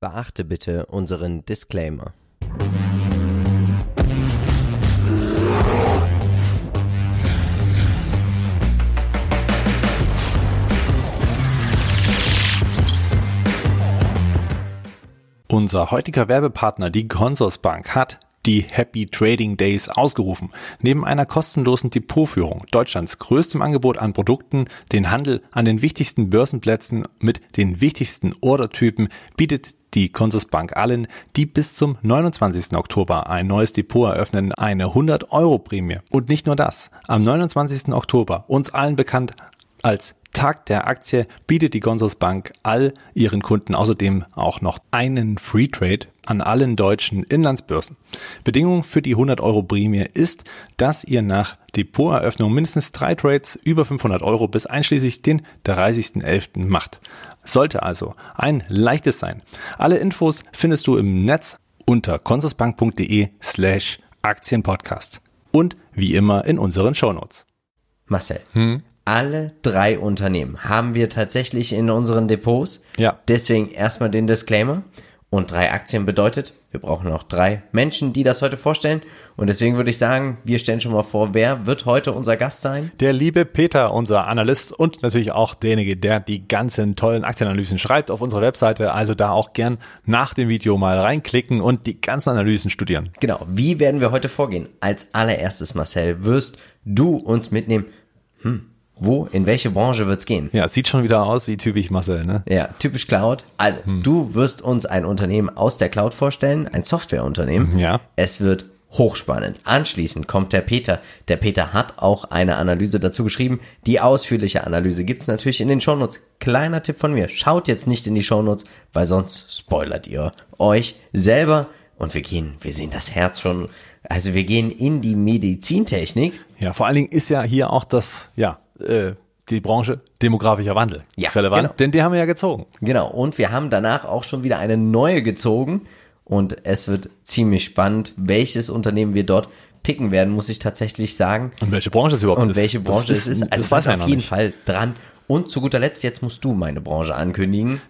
Beachte bitte unseren Disclaimer. Unser heutiger Werbepartner, die Consorsbank, hat die Happy Trading Days ausgerufen. Neben einer kostenlosen Depotführung, Deutschlands größtem Angebot an Produkten, den Handel an den wichtigsten Börsenplätzen mit den wichtigsten Ordertypen, bietet die Consorsbank allen, die bis zum 29. Oktober ein neues Depot eröffnen, eine 100 Euro Prämie. Und nicht nur das. Am 29. Oktober, uns allen bekannt als Tag der Aktie bietet die Consorsbank all ihren Kunden außerdem auch noch einen Free Trade an allen deutschen Inlandsbörsen. Bedingung für die 100 Euro Prämie ist, dass ihr nach Depoteröffnung mindestens drei Trades über 500 Euro bis einschließlich den 30.11. macht. Sollte also ein leichtes sein. Alle Infos findest du im Netz unter consorsbank.de slash Aktienpodcast und wie immer in unseren Shownotes. Marcel, hm? Alle drei Unternehmen haben wir tatsächlich in unseren Depots. Ja. Deswegen erstmal den Disclaimer. Und drei Aktien bedeutet, wir brauchen noch drei Menschen, die das heute vorstellen. Und deswegen würde ich sagen, wir stellen schon mal vor, wer wird heute unser Gast sein? Der liebe Peter, unser Analyst und natürlich auch derjenige, der die ganzen tollen Aktienanalysen schreibt auf unserer Webseite. Also da auch gern nach dem Video mal reinklicken und die ganzen Analysen studieren. Genau. Wie werden wir heute vorgehen? Als allererstes, Marcel, wirst du uns mitnehmen. Hm, wo, in welche Branche wird's gehen? Ja, sieht schon wieder aus wie typisch Marcel, ne? Ja, typisch Cloud. Also, hm. du wirst uns ein Unternehmen aus der Cloud vorstellen, ein Softwareunternehmen. Ja. Es wird hochspannend. Anschließend kommt der Peter. Der Peter hat auch eine Analyse dazu geschrieben. Die ausführliche Analyse gibt's natürlich in den Shownotes. Kleiner Tipp von mir. Schaut jetzt nicht in die Shownotes, weil sonst spoilert ihr euch selber. Und wir gehen, wir sehen das Herz schon. Also wir gehen in die Medizintechnik. Ja, vor allen Dingen ist ja hier auch das, ja, äh, die Branche demografischer Wandel ja, relevant, genau. denn die haben wir ja gezogen. Genau, und wir haben danach auch schon wieder eine neue gezogen und es wird ziemlich spannend, welches Unternehmen wir dort picken werden, muss ich tatsächlich sagen. Und welche Branche es überhaupt und ist. Und welche Branche das es ist. Also das weiß auf jeden Fall dran. Und zu guter Letzt, jetzt musst du meine Branche ankündigen.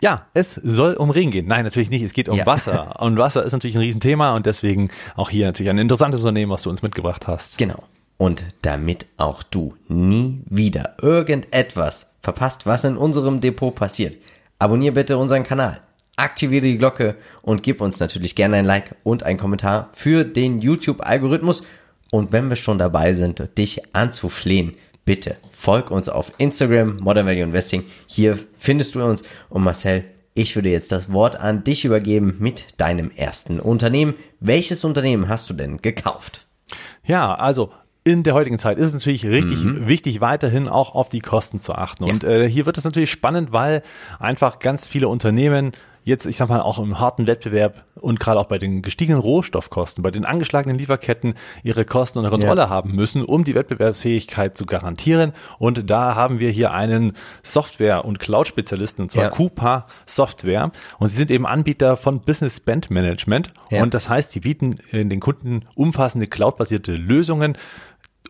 Ja, es soll um Regen gehen. Nein, natürlich nicht. Es geht um ja. Wasser. Und Wasser ist natürlich ein Riesenthema und deswegen auch hier natürlich ein interessantes Unternehmen, was du uns mitgebracht hast. Genau. Und damit auch du nie wieder irgendetwas verpasst, was in unserem Depot passiert, abonnier bitte unseren Kanal, aktiviere die Glocke und gib uns natürlich gerne ein Like und einen Kommentar für den YouTube-Algorithmus. Und wenn wir schon dabei sind, dich anzuflehen, bitte folg uns auf Instagram, Modern Value Investing. Hier findest du uns. Und Marcel, ich würde jetzt das Wort an dich übergeben mit deinem ersten Unternehmen. Welches Unternehmen hast du denn gekauft? Ja, also in der heutigen Zeit ist es natürlich richtig mhm. wichtig, weiterhin auch auf die Kosten zu achten. Ja. Und äh, hier wird es natürlich spannend, weil einfach ganz viele Unternehmen jetzt, ich sag mal, auch im harten Wettbewerb und gerade auch bei den gestiegenen Rohstoffkosten, bei den angeschlagenen Lieferketten ihre Kosten unter Kontrolle ja. haben müssen, um die Wettbewerbsfähigkeit zu garantieren. Und da haben wir hier einen Software- und Cloud-Spezialisten, und zwar ja. Coupa Software. Und sie sind eben Anbieter von Business Spend Management. Ja. Und das heißt, sie bieten den Kunden umfassende cloud-basierte Lösungen,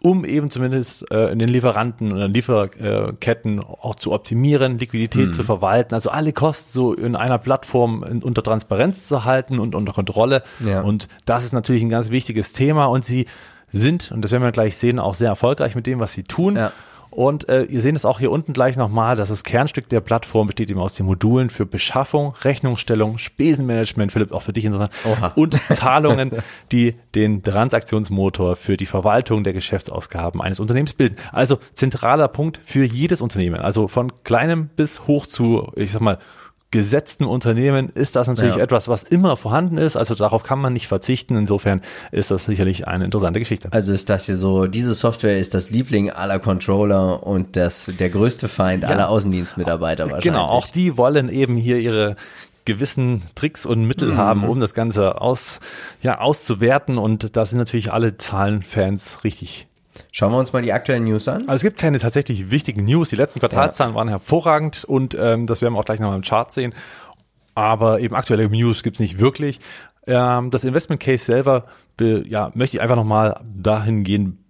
um eben zumindest äh, in den Lieferanten oder Lieferketten auch zu optimieren, Liquidität mhm. zu verwalten, also alle Kosten so in einer Plattform in, unter Transparenz zu halten und unter Kontrolle. Ja. Und das ist natürlich ein ganz wichtiges Thema und sie sind, und das werden wir gleich sehen, auch sehr erfolgreich mit dem, was sie tun. Ja. Und äh, ihr seht es auch hier unten gleich nochmal, dass das Kernstück der Plattform besteht eben aus den Modulen für Beschaffung, Rechnungsstellung, Spesenmanagement, Philipp, auch für dich interessant, Oha. und Zahlungen, die den Transaktionsmotor für die Verwaltung der Geschäftsausgaben eines Unternehmens bilden. Also zentraler Punkt für jedes Unternehmen, also von kleinem bis hoch zu, ich sag mal, gesetzten Unternehmen ist das natürlich ja. etwas, was immer vorhanden ist. Also darauf kann man nicht verzichten. Insofern ist das sicherlich eine interessante Geschichte. Also ist das hier so, diese Software ist das Liebling aller Controller und das, der größte Feind ja. aller Außendienstmitarbeiter wahrscheinlich. Genau, auch die wollen eben hier ihre gewissen Tricks und Mittel mhm. haben, um das Ganze aus, ja, auszuwerten. Und da sind natürlich alle Zahlenfans richtig Schauen wir uns mal die aktuellen News an. Also es gibt keine tatsächlich wichtigen News. Die letzten Quartalszahlen ja. waren hervorragend und ähm, das werden wir auch gleich nochmal im Chart sehen. Aber eben aktuelle News gibt's nicht wirklich. Ähm, das Investment Case selber, ja, möchte ich einfach nochmal dahin gehen,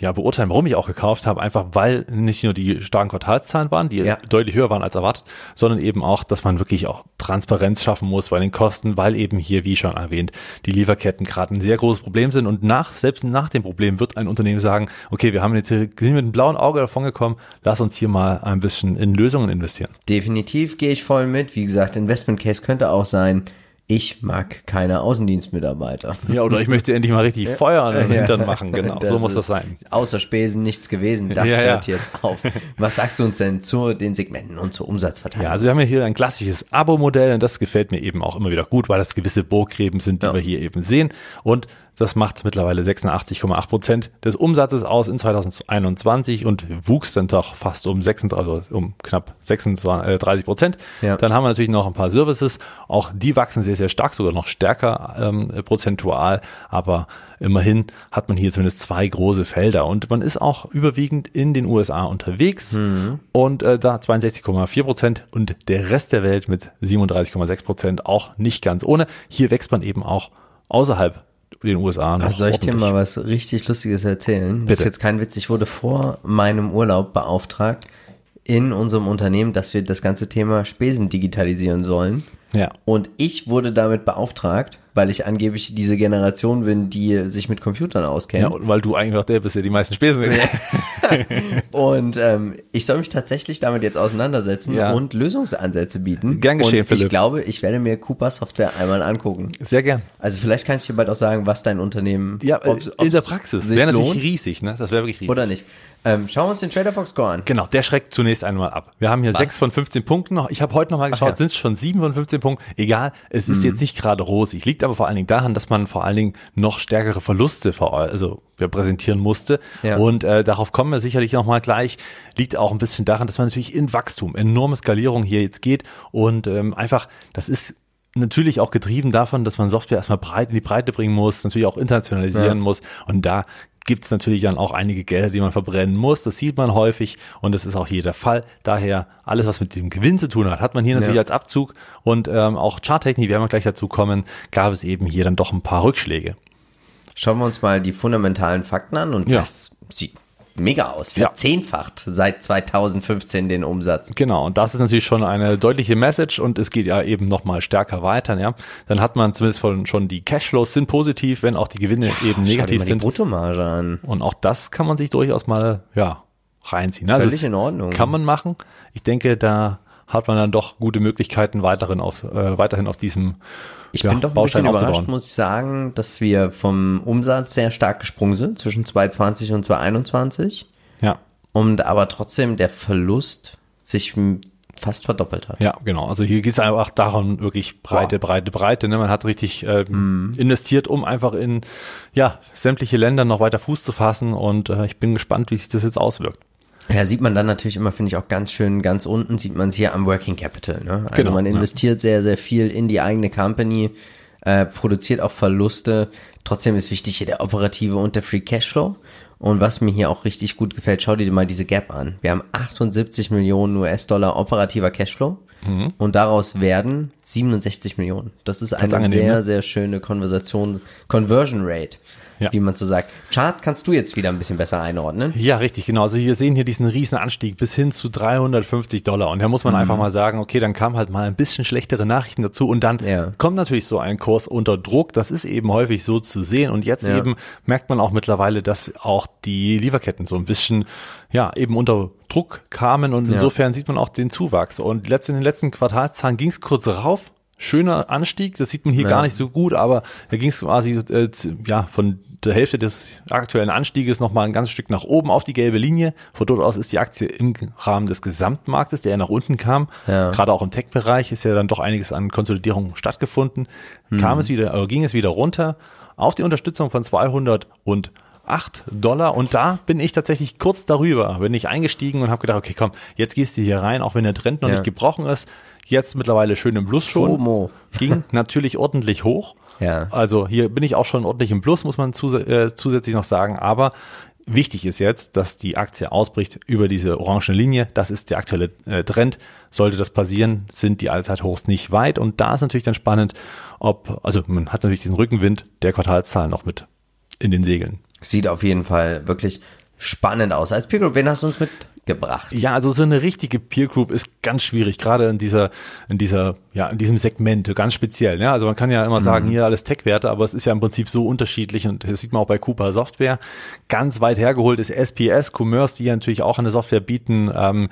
ja, beurteilen, warum ich auch gekauft habe, einfach weil nicht nur die starken Quartalszahlen waren, die ja. deutlich höher waren als erwartet, sondern eben auch, dass man wirklich auch Transparenz schaffen muss bei den Kosten, weil eben hier, wie schon erwähnt, die Lieferketten gerade ein sehr großes Problem sind und nach, selbst nach dem Problem wird ein Unternehmen sagen, okay, wir haben jetzt hier sind mit einem blauen Auge davon gekommen, lass uns hier mal ein bisschen in Lösungen investieren. Definitiv gehe ich voll mit. Wie gesagt, Investment Case könnte auch sein, ich mag keine Außendienstmitarbeiter. Ja, oder ich möchte endlich mal richtig Feuer an den Hintern machen. Genau, so muss das sein. Außer Spesen nichts gewesen. Das ja, hört ja. jetzt auf. Was sagst du uns denn zu den Segmenten und zur Umsatzverteilung? Ja, also wir haben ja hier ein klassisches Abo-Modell und das gefällt mir eben auch immer wieder gut, weil das gewisse Burggräben sind, die ja. wir hier eben sehen. Und das macht mittlerweile 86,8 Prozent des Umsatzes aus in 2021 und wuchs dann doch fast um 36, also um knapp 36 Prozent. Ja. Dann haben wir natürlich noch ein paar Services. Auch die wachsen sehr, sehr stark, sogar noch stärker ähm, prozentual. Aber immerhin hat man hier zumindest zwei große Felder und man ist auch überwiegend in den USA unterwegs mhm. und äh, da 62,4 Prozent und der Rest der Welt mit 37,6 Prozent auch nicht ganz ohne. Hier wächst man eben auch außerhalb den USA noch. Also soll ich dir mal was richtig Lustiges erzählen? Bitte. Das ist jetzt kein Witz. Ich wurde vor meinem Urlaub beauftragt in unserem Unternehmen, dass wir das ganze Thema Spesen digitalisieren sollen. Ja. Und ich wurde damit beauftragt, weil ich angeblich diese Generation bin, die sich mit Computern auskennt. Ja, und weil du eigentlich auch der bist, der die meisten Spesen Und ähm, ich soll mich tatsächlich damit jetzt auseinandersetzen ja. und Lösungsansätze bieten. Gern geschehen, und ich Philipp. glaube, ich werde mir Cooper Software einmal angucken. Sehr gern. Also vielleicht kann ich dir bald auch sagen, was dein Unternehmen Ja, ob's, ob's in der Praxis. Wäre natürlich riesig, ne? Das wäre wirklich riesig. Oder nicht. Ähm, schauen wir uns den Trader Fox Score an. Genau, der schreckt zunächst einmal ab. Wir haben hier Was? 6 von 15 Punkten noch. Ich habe heute noch mal geschaut, ja. sind es schon 7 von 15 Punkten. Egal, es ist mhm. jetzt nicht gerade rosig. Liegt aber vor allen Dingen daran, dass man vor allen Dingen noch stärkere Verluste also präsentieren musste. Ja. Und äh, darauf kommen wir sicherlich noch mal gleich. Liegt auch ein bisschen daran, dass man natürlich in Wachstum, enorme Skalierung hier jetzt geht und ähm, einfach, das ist natürlich auch getrieben davon, dass man Software erstmal breit in die Breite bringen muss, natürlich auch internationalisieren ja. muss. Und da gibt es natürlich dann auch einige Gelder, die man verbrennen muss. Das sieht man häufig und das ist auch hier der Fall. Daher alles, was mit dem Gewinn zu tun hat, hat man hier natürlich ja. als Abzug und ähm, auch Charttechnik, werden wir gleich dazu kommen, gab es eben hier dann doch ein paar Rückschläge. Schauen wir uns mal die fundamentalen Fakten an und ja. das sieht mega aus. Verzehnfacht ja. seit 2015 den Umsatz. Genau, und das ist natürlich schon eine deutliche Message und es geht ja eben nochmal stärker weiter. Ja. Dann hat man zumindest von, schon die Cashflows sind positiv, wenn auch die Gewinne ja, eben negativ sind. Die Bruttomarge an. Und auch das kann man sich durchaus mal ja, reinziehen. Also Völlig in Ordnung. Kann man machen. Ich denke, da hat man dann doch gute Möglichkeiten, weiterhin auf, äh, weiterhin auf diesem ich ja, bin doch ein Baustein bisschen überrascht, muss ich sagen, dass wir vom Umsatz sehr stark gesprungen sind zwischen 2020 und 2021. Ja. Und aber trotzdem der Verlust sich fast verdoppelt hat. Ja, genau. Also hier geht es einfach darum, wirklich breite, Boah. breite, breite. Ne? Man hat richtig äh, mm. investiert, um einfach in ja sämtliche Länder noch weiter Fuß zu fassen. Und äh, ich bin gespannt, wie sich das jetzt auswirkt. Ja, sieht man dann natürlich immer, finde ich auch ganz schön, ganz unten sieht man es hier am Working Capital. Ne? Also genau, man investiert ja. sehr, sehr viel in die eigene Company, äh, produziert auch Verluste. Trotzdem ist wichtig hier der operative und der Free Cashflow. Und was mir hier auch richtig gut gefällt, schau dir mal diese Gap an. Wir haben 78 Millionen US-Dollar operativer Cashflow mhm. und daraus werden 67 Millionen. Das ist eine angenehm, sehr, ne? sehr schöne Konversation, Conversion Rate ja. wie man so sagt. Chart kannst du jetzt wieder ein bisschen besser einordnen. Ja, richtig, genau. Also wir sehen hier diesen riesen Anstieg bis hin zu 350 Dollar. Und da muss man mhm. einfach mal sagen, okay, dann kam halt mal ein bisschen schlechtere Nachrichten dazu und dann ja. kommt natürlich so ein Kurs unter Druck. Das ist eben häufig so zu sehen. Und jetzt ja. eben merkt man auch mittlerweile, dass auch die Lieferketten so ein bisschen, ja, eben unter Druck kamen und insofern sieht man auch den Zuwachs. Und letzt, in den letzten Quartalszahlen ging es kurz rauf, schöner Anstieg. Das sieht man hier ja. gar nicht so gut, aber da ging es quasi äh, ja von der Hälfte des aktuellen Anstieges nochmal ein ganzes Stück nach oben auf die gelbe Linie. Von dort aus ist die Aktie im Rahmen des Gesamtmarktes, der ja nach unten kam. Ja. Gerade auch im Tech-Bereich ist ja dann doch einiges an Konsolidierung stattgefunden. Hm. Kam es wieder, äh, ging es wieder runter auf die Unterstützung von 200 und 8 Dollar und da bin ich tatsächlich kurz darüber, bin ich eingestiegen und habe gedacht, okay, komm, jetzt gehst du hier rein, auch wenn der Trend noch ja. nicht gebrochen ist. Jetzt mittlerweile schön im Plus schon. FOMO. Ging natürlich ordentlich hoch. Ja. Also hier bin ich auch schon ordentlich im Plus, muss man zus äh, zusätzlich noch sagen. Aber wichtig ist jetzt, dass die Aktie ausbricht über diese orange Linie. Das ist der aktuelle äh, Trend. Sollte das passieren, sind die Allzeithochs nicht weit. Und da ist natürlich dann spannend, ob, also man hat natürlich diesen Rückenwind der Quartalszahlen noch mit in den Segeln. Sieht auf jeden Fall wirklich spannend aus. Als Peer Group, wen hast du uns mitgebracht? Ja, also so eine richtige Peer Group ist ganz schwierig, gerade in dieser, in dieser, ja, in diesem Segment, ganz speziell. Ja, also man kann ja immer sagen, mhm. hier alles Tech-Werte, aber es ist ja im Prinzip so unterschiedlich und das sieht man auch bei Cooper Software. Ganz weit hergeholt ist SPS Commerce, die ja natürlich auch eine Software bieten, ähm,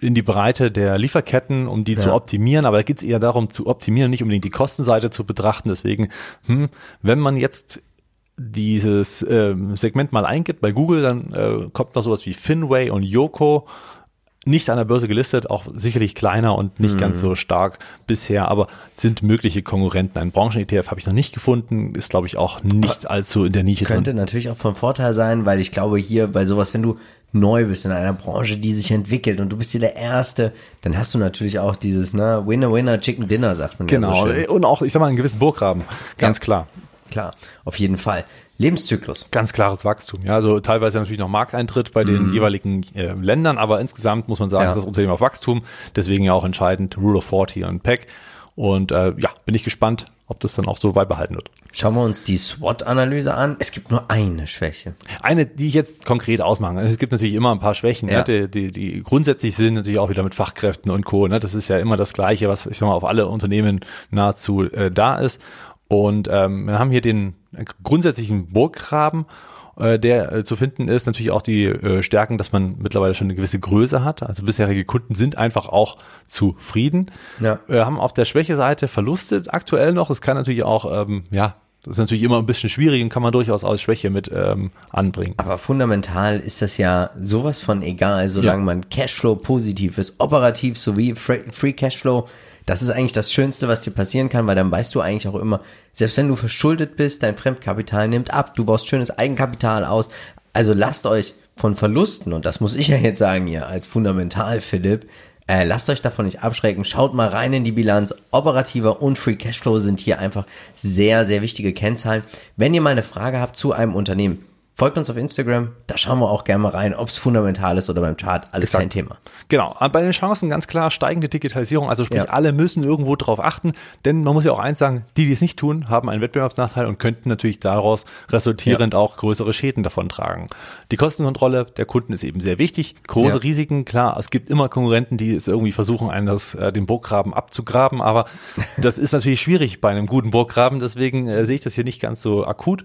in die Breite der Lieferketten, um die ja. zu optimieren. Aber da geht es eher darum, zu optimieren, nicht unbedingt die Kostenseite zu betrachten. Deswegen, hm, wenn man jetzt dieses ähm, Segment mal eingibt bei Google, dann äh, kommt noch sowas wie Finway und Yoko. Nicht an der Börse gelistet, auch sicherlich kleiner und nicht mhm. ganz so stark bisher, aber sind mögliche Konkurrenten. Ein Branchen-ETF habe ich noch nicht gefunden, ist glaube ich auch nicht aber allzu in der Nische Könnte drin. natürlich auch von Vorteil sein, weil ich glaube hier bei sowas, wenn du neu bist in einer Branche, die sich entwickelt und du bist hier der Erste, dann hast du natürlich auch dieses, ne, Winner, Winner, Chicken Dinner, sagt man Genau, ja so und auch, ich sag mal, einen gewissen Burggraben, ganz ja. klar klar, auf jeden Fall. Lebenszyklus. Ganz klares Wachstum. Ja, also teilweise natürlich noch Markteintritt bei den mhm. jeweiligen äh, Ländern, aber insgesamt muss man sagen, ja. ist das Unternehmen auf Wachstum. Deswegen ja auch entscheidend Rule of 40 und PEC. Und äh, ja, bin ich gespannt, ob das dann auch so beibehalten wird. Schauen wir uns die SWOT-Analyse an. Es gibt nur eine Schwäche. Eine, die ich jetzt konkret ausmache. Es gibt natürlich immer ein paar Schwächen, ja. ja die, die, die grundsätzlich sind natürlich auch wieder mit Fachkräften und Co. Ne? Das ist ja immer das Gleiche, was ich sag mal auf alle Unternehmen nahezu äh, da ist. Und ähm, wir haben hier den grundsätzlichen Burggraben, äh, der äh, zu finden ist. Natürlich auch die äh, Stärken, dass man mittlerweile schon eine gewisse Größe hat. Also bisherige Kunden sind einfach auch zufrieden. Ja. Wir haben auf der Schwäche-Seite Verluste aktuell noch. Es kann natürlich auch, ähm, ja, das ist natürlich immer ein bisschen schwierig und kann man durchaus als Schwäche mit ähm, anbringen. Aber fundamental ist das ja sowas von egal, solange ja. man Cashflow positiv ist, operativ sowie Free Cashflow das ist eigentlich das Schönste, was dir passieren kann, weil dann weißt du eigentlich auch immer, selbst wenn du verschuldet bist, dein Fremdkapital nimmt ab, du baust schönes Eigenkapital aus. Also lasst euch von Verlusten, und das muss ich ja jetzt sagen hier als fundamental, Philipp, äh, lasst euch davon nicht abschrecken. Schaut mal rein in die Bilanz. Operativer und Free Cashflow sind hier einfach sehr, sehr wichtige Kennzahlen. Wenn ihr mal eine Frage habt zu einem Unternehmen, Folgt uns auf Instagram, da schauen wir auch gerne mal rein, ob es fundamental ist oder beim Chart, alles Exakt. kein Thema. Genau, bei den Chancen ganz klar steigende Digitalisierung, also sprich, ja. alle müssen irgendwo drauf achten, denn man muss ja auch eins sagen, die, die es nicht tun, haben einen Wettbewerbsnachteil und könnten natürlich daraus resultierend ja. auch größere Schäden davon tragen. Die Kostenkontrolle der Kunden ist eben sehr wichtig, große ja. Risiken, klar, es gibt immer Konkurrenten, die es irgendwie versuchen, einen das, äh, den Burggraben abzugraben, aber das ist natürlich schwierig bei einem guten Burggraben, deswegen äh, sehe ich das hier nicht ganz so akut.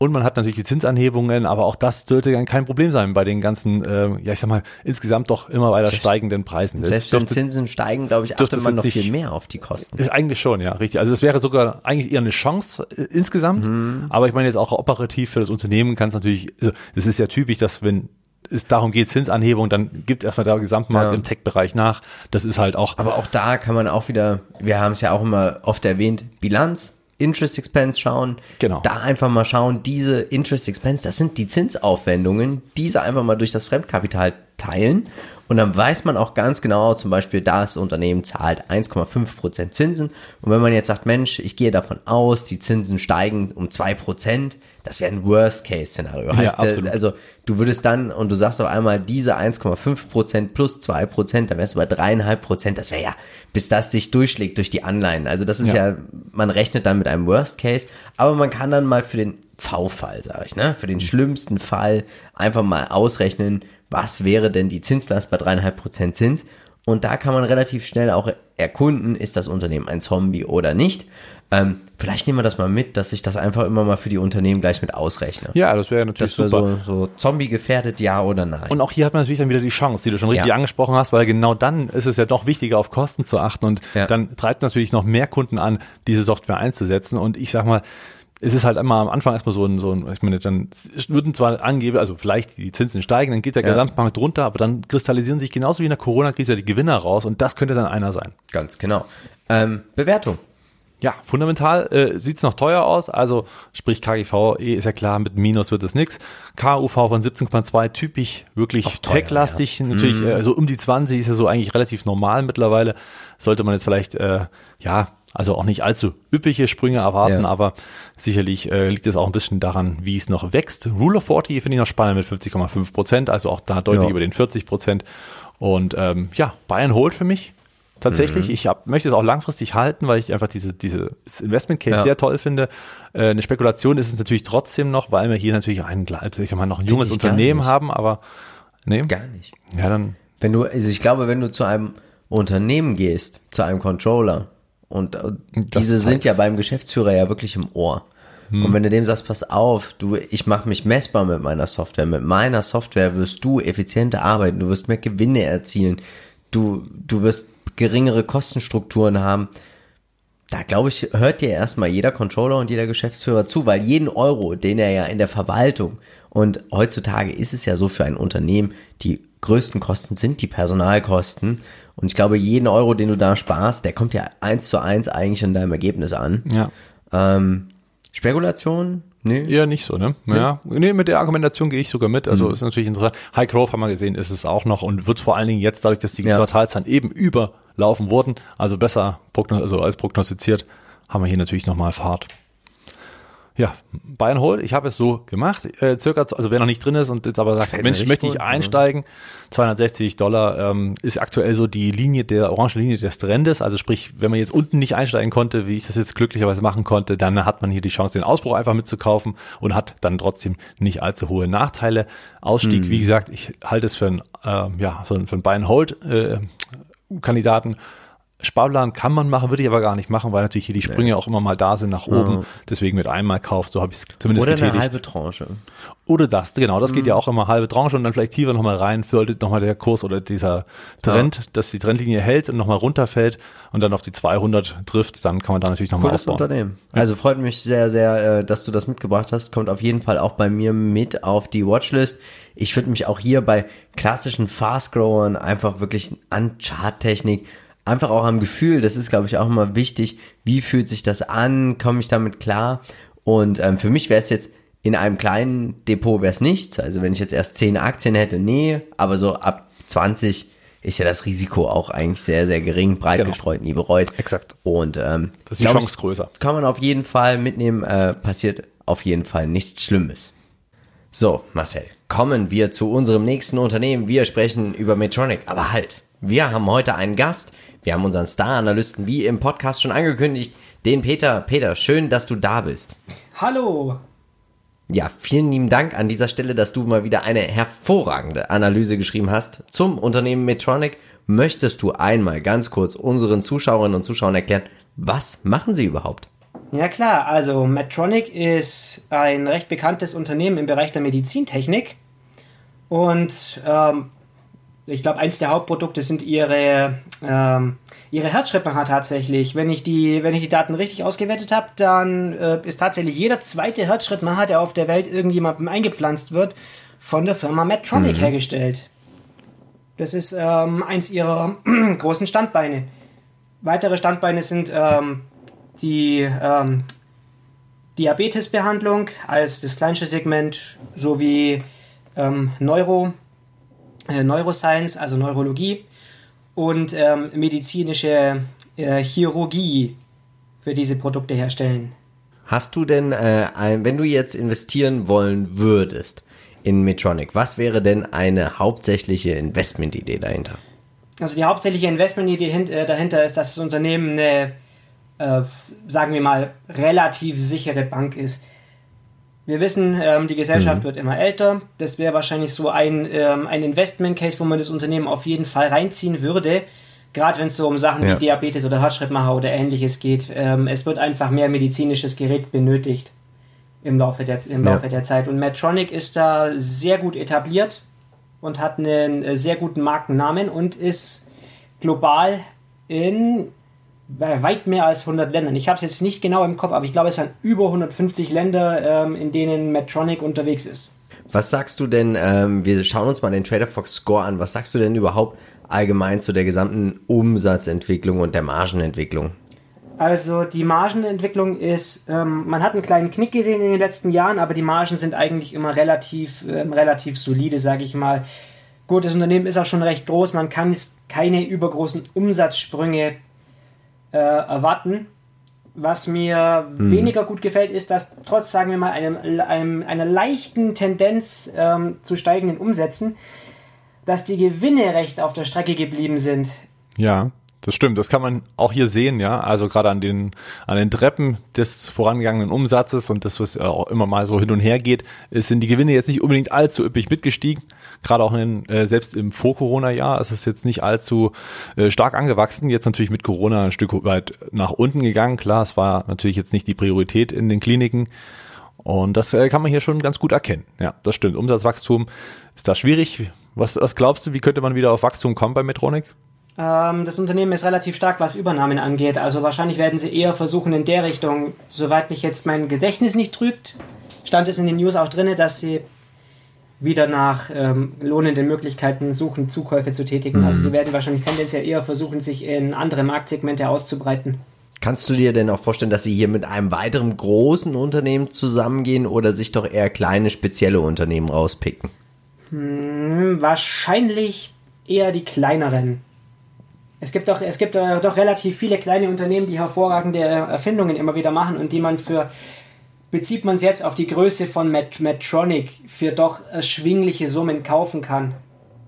Und man hat natürlich die Zinsanhebungen, aber auch das dürfte dann kein Problem sein bei den ganzen, äh, ja ich sag mal, insgesamt doch immer weiter steigenden Preisen. Selbst wenn Zinsen steigen, glaube ich, achtet man noch viel mehr auf die Kosten. Äh, eigentlich schon, ja, richtig. Also das wäre sogar eigentlich eher eine Chance äh, insgesamt. Mhm. Aber ich meine jetzt auch operativ für das Unternehmen kann es natürlich, also das ist ja typisch, dass wenn es darum geht, Zinsanhebung, dann gibt erstmal der Gesamtmarkt ja. im Tech-Bereich nach. Das ist halt auch. Aber auch da kann man auch wieder, wir haben es ja auch immer oft erwähnt, Bilanz, Interest Expense schauen. Genau. Da einfach mal schauen, diese Interest Expense, das sind die Zinsaufwendungen, diese einfach mal durch das Fremdkapital teilen. Und dann weiß man auch ganz genau, zum Beispiel, das Unternehmen zahlt 1,5% Zinsen. Und wenn man jetzt sagt, Mensch, ich gehe davon aus, die Zinsen steigen um 2%, das wäre ein Worst-Case-Szenario. Ja, absolut. Also du würdest dann, und du sagst auf einmal, diese 1,5 Prozent plus 2 Prozent, dann wärst du bei dreieinhalb Prozent, das wäre ja, bis das dich durchschlägt durch die Anleihen. Also das ist ja. ja, man rechnet dann mit einem Worst-Case, aber man kann dann mal für den V-Fall, sage ich, ne, für den schlimmsten Fall einfach mal ausrechnen, was wäre denn die Zinslast bei dreieinhalb Prozent Zins und da kann man relativ schnell auch erkunden, ist das Unternehmen ein Zombie oder nicht. Ähm, vielleicht nehmen wir das mal mit, dass ich das einfach immer mal für die Unternehmen gleich mit ausrechne. Ja, das wäre natürlich das wär super. So, so Zombie gefährdet, ja oder nein. Und auch hier hat man natürlich dann wieder die Chance, die du schon richtig ja. angesprochen hast, weil genau dann ist es ja doch wichtiger, auf Kosten zu achten und ja. dann treibt natürlich noch mehr Kunden an, diese Software einzusetzen. Und ich sag mal, es ist halt immer am Anfang erstmal so ein, so ein, ich meine, dann würden zwar angeben, also vielleicht die Zinsen steigen, dann geht der ja. Gesamtmarkt runter, aber dann kristallisieren sich genauso wie in der Corona-Krise die Gewinner raus und das könnte dann einer sein. Ganz genau. Ähm, Bewertung. Ja, fundamental äh, sieht es noch teuer aus, also sprich KGV eh ist ja klar, mit Minus wird es nix. KUV von 17,2 typisch wirklich tracklastig, ja. natürlich mhm. äh, so um die 20 ist ja so eigentlich relativ normal mittlerweile. Sollte man jetzt vielleicht äh, ja also auch nicht allzu üppige Sprünge erwarten, ja. aber sicherlich äh, liegt es auch ein bisschen daran, wie es noch wächst. Rule of 40 finde ich noch spannend mit 50,5 Prozent, also auch da deutlich ja. über den 40 Prozent. Und ähm, ja, Bayern holt für mich. Tatsächlich. Mhm. Ich hab, möchte es auch langfristig halten, weil ich einfach diese, diese Investment Case ja. sehr toll finde. Äh, eine Spekulation ist es natürlich trotzdem noch, weil wir hier natürlich ein, also ich sag mal, noch ein junges Unternehmen haben, aber nee. Gar nicht. Ja, dann. Wenn du, also ich glaube, wenn du zu einem Unternehmen gehst, zu einem Controller, und äh, diese sind ja beim Geschäftsführer ja wirklich im Ohr. Hm. Und wenn du dem sagst, pass auf, du, ich mache mich messbar mit meiner Software. Mit meiner Software wirst du effizienter arbeiten, du wirst mehr Gewinne erzielen, du, du wirst geringere Kostenstrukturen haben. Da glaube ich, hört dir erstmal jeder Controller und jeder Geschäftsführer zu, weil jeden Euro, den er ja in der Verwaltung und heutzutage ist es ja so für ein Unternehmen, die größten Kosten sind die Personalkosten. Und ich glaube, jeden Euro, den du da sparst, der kommt ja eins zu eins eigentlich in deinem Ergebnis an. Ja. Ähm, Spekulation? Nee. Eher nicht so, ne? Ja. Nee, mit der Argumentation gehe ich sogar mit. Also mhm. ist natürlich interessant. High Growth haben wir gesehen, ist es auch noch und wird vor allen Dingen jetzt dadurch, dass die ja. Quartalzahlen eben überlaufen wurden, also besser also als prognostiziert, haben wir hier natürlich nochmal Fahrt. Ja, Buy and Hold, ich habe es so gemacht, äh, circa, also wer noch nicht drin ist und jetzt aber sagt, Mensch, möchte ich einsteigen, 260 Dollar ähm, ist aktuell so die Linie der orange Linie des Trendes, also sprich, wenn man jetzt unten nicht einsteigen konnte, wie ich das jetzt glücklicherweise machen konnte, dann hat man hier die Chance, den Ausbruch einfach mitzukaufen und hat dann trotzdem nicht allzu hohe Nachteile. Ausstieg, hm. wie gesagt, ich halte es für ein, äh, ja, für ein Buy and Hold äh, Kandidaten Sparplan kann man machen, würde ich aber gar nicht machen, weil natürlich hier die Sprünge ja. auch immer mal da sind nach oben. Ja. Deswegen mit einmal kaufst, so habe ich es zumindest Oder getätigt. Oder eine halbe Tranche. Oder das, genau, das mhm. geht ja auch immer halbe Tranche und dann vielleicht tiefer nochmal rein, fördert nochmal der Kurs oder dieser Trend, ja. dass die Trendlinie hält und nochmal runterfällt und dann auf die 200 trifft, dann kann man da natürlich nochmal aufbauen. Unternehmen. Also freut mich sehr, sehr, äh, dass du das mitgebracht hast. Kommt auf jeden Fall auch bei mir mit auf die Watchlist. Ich würde mich auch hier bei klassischen Fast-Growern einfach wirklich an Charttechnik einfach auch am Gefühl, das ist, glaube ich, auch immer wichtig, wie fühlt sich das an, komme ich damit klar? Und ähm, für mich wäre es jetzt in einem kleinen Depot wäre es nichts. Also wenn ich jetzt erst 10 Aktien hätte, nee, aber so ab 20 ist ja das Risiko auch eigentlich sehr, sehr gering, breit genau. gestreut, nie bereut. Exakt. Und ähm, das ist die Chance ich, größer. Kann man auf jeden Fall mitnehmen, äh, passiert auf jeden Fall nichts Schlimmes. So, Marcel, kommen wir zu unserem nächsten Unternehmen. Wir sprechen über Metronic, aber halt, wir haben heute einen Gast, wir haben unseren Star-Analysten wie im Podcast schon angekündigt, den Peter. Peter, schön, dass du da bist. Hallo. Ja, vielen lieben Dank an dieser Stelle, dass du mal wieder eine hervorragende Analyse geschrieben hast zum Unternehmen Metronic. Möchtest du einmal ganz kurz unseren Zuschauerinnen und Zuschauern erklären, was machen sie überhaupt? Ja klar, also Medtronic ist ein recht bekanntes Unternehmen im Bereich der Medizintechnik und ähm, ich glaube, eins der Hauptprodukte sind ihre, ähm, ihre Herzschrittmacher tatsächlich. Wenn ich die, wenn ich die Daten richtig ausgewertet habe, dann äh, ist tatsächlich jeder zweite Herzschrittmacher, der auf der Welt irgendjemandem eingepflanzt wird, von der Firma Medtronic mhm. hergestellt. Das ist ähm, eins ihrer großen Standbeine. Weitere Standbeine sind ähm, die ähm, Diabetesbehandlung als das kleinste Segment sowie ähm, Neuro Neuroscience, also Neurologie und ähm, medizinische äh, Chirurgie für diese Produkte herstellen. Hast du denn, äh, ein, wenn du jetzt investieren wollen würdest in Medtronic, was wäre denn eine hauptsächliche Investmentidee dahinter? Also die hauptsächliche Investmentidee äh, dahinter ist, dass das Unternehmen eine, äh, sagen wir mal, relativ sichere Bank ist. Wir wissen, ähm, die Gesellschaft mhm. wird immer älter. Das wäre wahrscheinlich so ein, ähm, ein Investment-Case, wo man das Unternehmen auf jeden Fall reinziehen würde. Gerade wenn es so um Sachen ja. wie Diabetes oder Herzschrittmacher oder ähnliches geht. Ähm, es wird einfach mehr medizinisches Gerät benötigt im Laufe der, im ja. Laufe der Zeit. Und Medtronic ist da sehr gut etabliert und hat einen äh, sehr guten Markennamen und ist global in weit mehr als 100 Ländern. Ich habe es jetzt nicht genau im Kopf, aber ich glaube, es sind über 150 Länder, ähm, in denen Medtronic unterwegs ist. Was sagst du denn, ähm, wir schauen uns mal den Trader Fox Score an, was sagst du denn überhaupt allgemein zu der gesamten Umsatzentwicklung und der Margenentwicklung? Also die Margenentwicklung ist, ähm, man hat einen kleinen Knick gesehen in den letzten Jahren, aber die Margen sind eigentlich immer relativ, ähm, relativ solide, sage ich mal. Gut, das Unternehmen ist auch schon recht groß, man kann jetzt keine übergroßen Umsatzsprünge äh, erwarten. Was mir mhm. weniger gut gefällt, ist, dass trotz, sagen wir mal, einem, einem einer leichten Tendenz ähm, zu steigenden Umsätzen, dass die Gewinne recht auf der Strecke geblieben sind. Ja, Das stimmt, das kann man auch hier sehen, ja. Also gerade an den, an den Treppen des vorangegangenen Umsatzes und das, was auch immer mal so hin und her geht, sind die Gewinne jetzt nicht unbedingt allzu üppig mitgestiegen. Gerade auch in, äh, selbst im Vor-Corona-Jahr ist es jetzt nicht allzu äh, stark angewachsen. Jetzt natürlich mit Corona ein Stück weit nach unten gegangen. Klar, es war natürlich jetzt nicht die Priorität in den Kliniken. Und das äh, kann man hier schon ganz gut erkennen. Ja, das stimmt. Umsatzwachstum ist da schwierig. Was, was glaubst du, wie könnte man wieder auf Wachstum kommen bei Metronic? Ähm, das Unternehmen ist relativ stark, was Übernahmen angeht. Also wahrscheinlich werden sie eher versuchen in der Richtung, soweit mich jetzt mein Gedächtnis nicht trügt, stand es in den News auch drin, dass sie wieder nach ähm, lohnenden Möglichkeiten suchen, Zukäufe zu tätigen. Also mhm. Also sie werden wahrscheinlich tendenziell eher versuchen, sich in andere Marktsegmente auszubreiten. Kannst du dir denn auch vorstellen, dass sie hier mit einem weiteren großen Unternehmen zusammengehen oder sich doch eher kleine spezielle Unternehmen rauspicken? Hm, wahrscheinlich eher die kleineren. Es gibt doch, es gibt doch relativ viele kleine Unternehmen, die hervorragende Erfindungen immer wieder machen und die man für, bezieht man es jetzt auf die Größe von Met Medtronic, für doch erschwingliche Summen kaufen kann.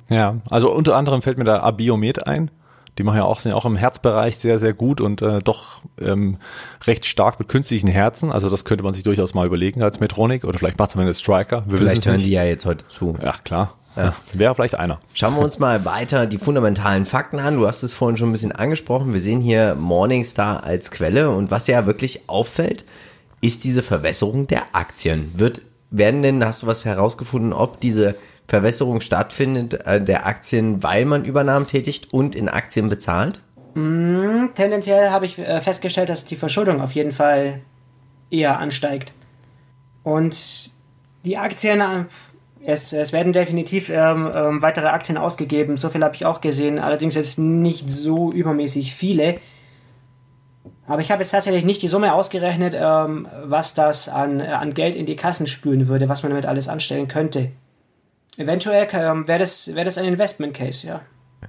Ja, also unter anderem fällt mir da Abiomed ein. Die machen ja auch, sind ja auch im Herzbereich sehr, sehr gut und äh, doch ähm, recht stark mit künstlichen Herzen. Also das könnte man sich durchaus mal überlegen als Metronic oder vielleicht macht es am Ende Striker. Wir vielleicht hören die ja jetzt heute zu. Ja, klar. Ja. Wäre vielleicht einer. Schauen wir uns mal weiter die fundamentalen Fakten an. Du hast es vorhin schon ein bisschen angesprochen. Wir sehen hier Morningstar als Quelle und was ja wirklich auffällt, ist diese Verwässerung der Aktien. Wird, werden denn, hast du was herausgefunden, ob diese Verwässerung stattfindet äh, der Aktien, weil man Übernahmen tätigt und in Aktien bezahlt? Mm, tendenziell habe ich äh, festgestellt, dass die Verschuldung auf jeden Fall eher ansteigt. Und die Aktien äh, es, es werden definitiv ähm, ähm, weitere Aktien ausgegeben, so viel habe ich auch gesehen, allerdings jetzt nicht so übermäßig viele. Aber ich habe jetzt tatsächlich nicht die Summe ausgerechnet, ähm, was das an, an Geld in die Kassen spülen würde, was man damit alles anstellen könnte. Eventuell ähm, wäre das, wär das ein Investment Case, ja.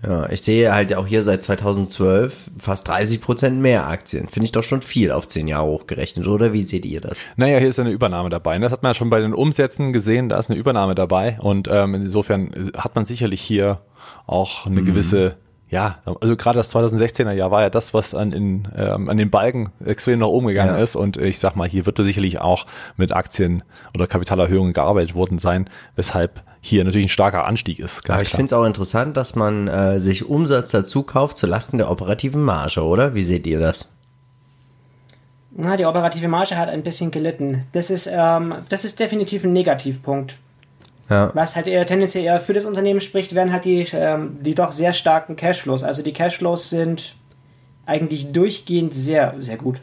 Ja, ich sehe halt auch hier seit 2012 fast 30 Prozent mehr Aktien. Finde ich doch schon viel auf zehn Jahre hochgerechnet, oder? Wie seht ihr das? Naja, hier ist eine Übernahme dabei. Das hat man ja schon bei den Umsätzen gesehen, da ist eine Übernahme dabei. Und ähm, insofern hat man sicherlich hier auch eine mhm. gewisse ja, also gerade das 2016er Jahr war ja das, was an, in, ähm, an den Balken extrem nach oben gegangen ja. ist. Und ich sag mal, hier wird sicherlich auch mit Aktien oder Kapitalerhöhungen gearbeitet worden sein, weshalb hier natürlich ein starker Anstieg ist. Aber ich finde es auch interessant, dass man äh, sich Umsatz dazu kauft zulasten der operativen Marge, oder? Wie seht ihr das? Na, die operative Marge hat ein bisschen gelitten. Das ist, ähm, das ist definitiv ein Negativpunkt. Ja. Was halt eher tendenziell eher für das Unternehmen spricht, wären halt die, ähm, die doch sehr starken Cashflows. Also die Cashflows sind eigentlich durchgehend sehr, sehr gut.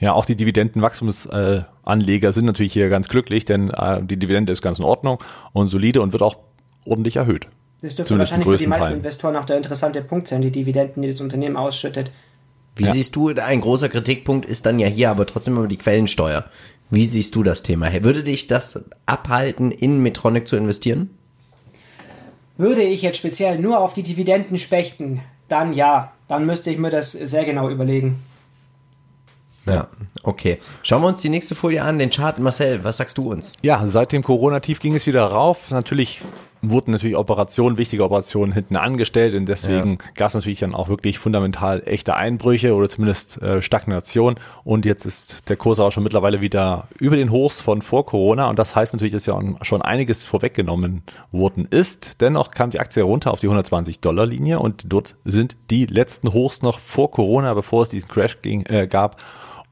Ja, auch die Dividendenwachstumsanleger sind natürlich hier ganz glücklich, denn äh, die Dividende ist ganz in Ordnung und solide und wird auch ordentlich erhöht. Das dürfte Zumindest wahrscheinlich für die meisten Teilen. Investoren auch der interessante Punkt sein, die Dividenden, die das Unternehmen ausschüttet. Wie ja. siehst du, ein großer Kritikpunkt ist dann ja hier aber trotzdem immer die Quellensteuer. Wie siehst du das Thema? Würde dich das abhalten, in Metronic zu investieren? Würde ich jetzt speziell nur auf die Dividenden spechten, dann ja. Dann müsste ich mir das sehr genau überlegen. Ja, okay. Schauen wir uns die nächste Folie an, den Chart. Marcel, was sagst du uns? Ja, seit dem Corona-Tief ging es wieder rauf. Natürlich wurden natürlich Operationen, wichtige Operationen hinten angestellt und deswegen ja. gab es natürlich dann auch wirklich fundamental echte Einbrüche oder zumindest äh, Stagnation und jetzt ist der Kurs auch schon mittlerweile wieder über den Hochs von vor Corona und das heißt natürlich, dass ja schon einiges vorweggenommen worden ist. Dennoch kam die Aktie runter auf die 120 Dollar Linie und dort sind die letzten Hochs noch vor Corona, bevor es diesen Crash ging, äh, gab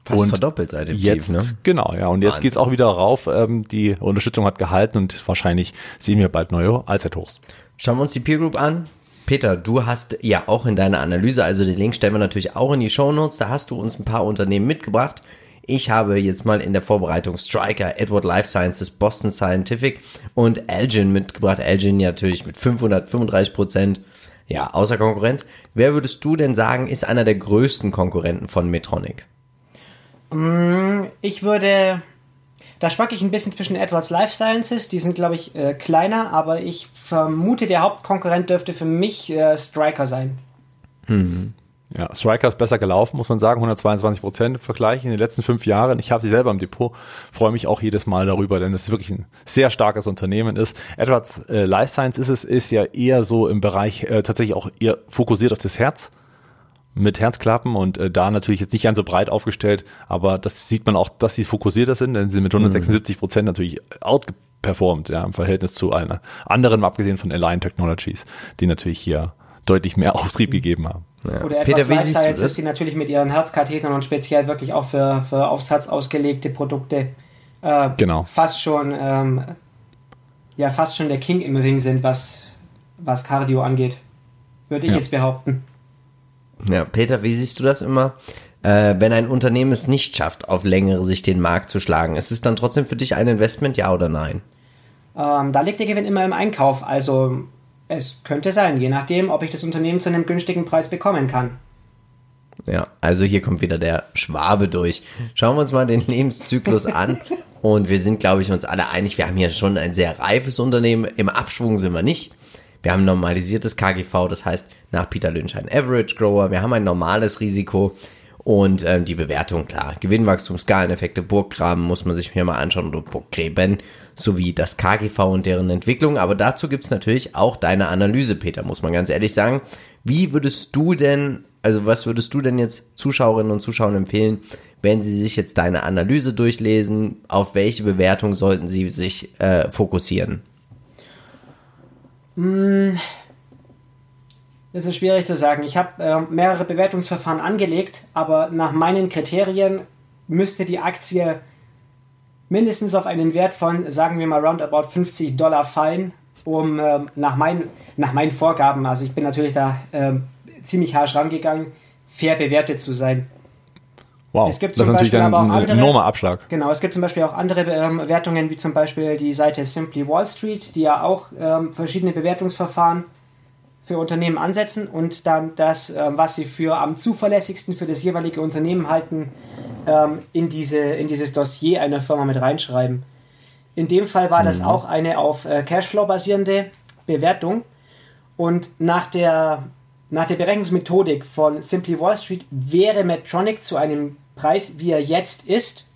Fast und verdoppelt seit dem jetzt, Tief, ne? Genau, ja. Und jetzt Wahnsinn. geht's auch wieder rauf. Ähm, die Unterstützung hat gehalten und wahrscheinlich sehen wir bald neue Allzeithochs. Schauen wir uns die Peer Group an. Peter, du hast ja auch in deiner Analyse, also den Link stellen wir natürlich auch in die Show Notes, da hast du uns ein paar Unternehmen mitgebracht. Ich habe jetzt mal in der Vorbereitung Striker, Edward Life Sciences, Boston Scientific und Elgin mitgebracht. Elgin natürlich mit 535 Prozent, ja, außer Konkurrenz. Wer würdest du denn sagen, ist einer der größten Konkurrenten von Metronic? Mm, ich würde. Da schwanke ich ein bisschen zwischen Edwards Life Sciences, die sind, glaube ich, äh, kleiner, aber ich vermute, der Hauptkonkurrent dürfte für mich äh, Striker sein. Mhm. Ja, Striker ist besser gelaufen, muss man sagen, 122 Prozent im Vergleich in den letzten fünf Jahren. Ich habe sie selber im Depot, freue mich auch jedes Mal darüber, denn es wirklich ein sehr starkes Unternehmen ist. Edwards äh, Life Science ist es, ist ja eher so im Bereich äh, tatsächlich auch eher fokussiert auf das Herz mit Herzklappen und äh, da natürlich jetzt nicht ganz so breit aufgestellt, aber das sieht man auch, dass sie fokussierter sind, denn sie sind mit 176 Prozent natürlich outperformed, ja, im Verhältnis zu allen anderen, abgesehen von Align Technologies, die natürlich hier deutlich mehr Auftrieb gegeben haben. Ja. Oder etwas Peter, Life Sciences, die natürlich mit ihren Herzkathetern und speziell wirklich auch für, für aufs Herz ausgelegte Produkte äh, genau. fast schon ähm, ja fast schon der King im Ring sind, was, was Cardio angeht. Würde ich ja. jetzt behaupten. Ja, Peter, wie siehst du das immer? Äh, wenn ein Unternehmen es nicht schafft, auf längere Sicht den Markt zu schlagen, ist es dann trotzdem für dich ein Investment, ja oder nein? Ähm, da liegt der Gewinn immer im Einkauf. Also es könnte sein, je nachdem, ob ich das Unternehmen zu einem günstigen Preis bekommen kann. Ja, also hier kommt wieder der Schwabe durch. Schauen wir uns mal den Lebenszyklus an. Und wir sind, glaube ich, uns alle einig, wir haben hier schon ein sehr reifes Unternehmen. Im Abschwung sind wir nicht. Wir haben normalisiertes KGV, das heißt nach Peter Lynch ein Average Grower. Wir haben ein normales Risiko und ähm, die Bewertung, klar. Gewinnwachstum, Skaleneffekte, Burggraben muss man sich hier mal anschauen oder Burggräben sowie das KGV und deren Entwicklung. Aber dazu gibt's natürlich auch deine Analyse, Peter, muss man ganz ehrlich sagen. Wie würdest du denn, also was würdest du denn jetzt Zuschauerinnen und Zuschauern empfehlen, wenn sie sich jetzt deine Analyse durchlesen? Auf welche Bewertung sollten sie sich äh, fokussieren? Hm, das ist schwierig zu sagen. Ich habe äh, mehrere Bewertungsverfahren angelegt, aber nach meinen Kriterien müsste die Aktie mindestens auf einen Wert von, sagen wir mal, roundabout 50 Dollar fallen, um äh, nach, mein, nach meinen Vorgaben, also ich bin natürlich da äh, ziemlich harsch rangegangen, fair bewertet zu sein. Wow, es gibt das ist natürlich Beispiel dann ein enormer Abschlag. Genau, es gibt zum Beispiel auch andere ähm, Wertungen, wie zum Beispiel die Seite Simply Wall Street, die ja auch ähm, verschiedene Bewertungsverfahren für Unternehmen ansetzen und dann das, ähm, was sie für am zuverlässigsten für das jeweilige Unternehmen halten, ähm, in, diese, in dieses Dossier einer Firma mit reinschreiben. In dem Fall war mhm. das auch eine auf äh, Cashflow basierende Bewertung und nach der, nach der Berechnungsmethodik von Simply Wall Street wäre Medtronic zu einem Preis, wie er jetzt ist,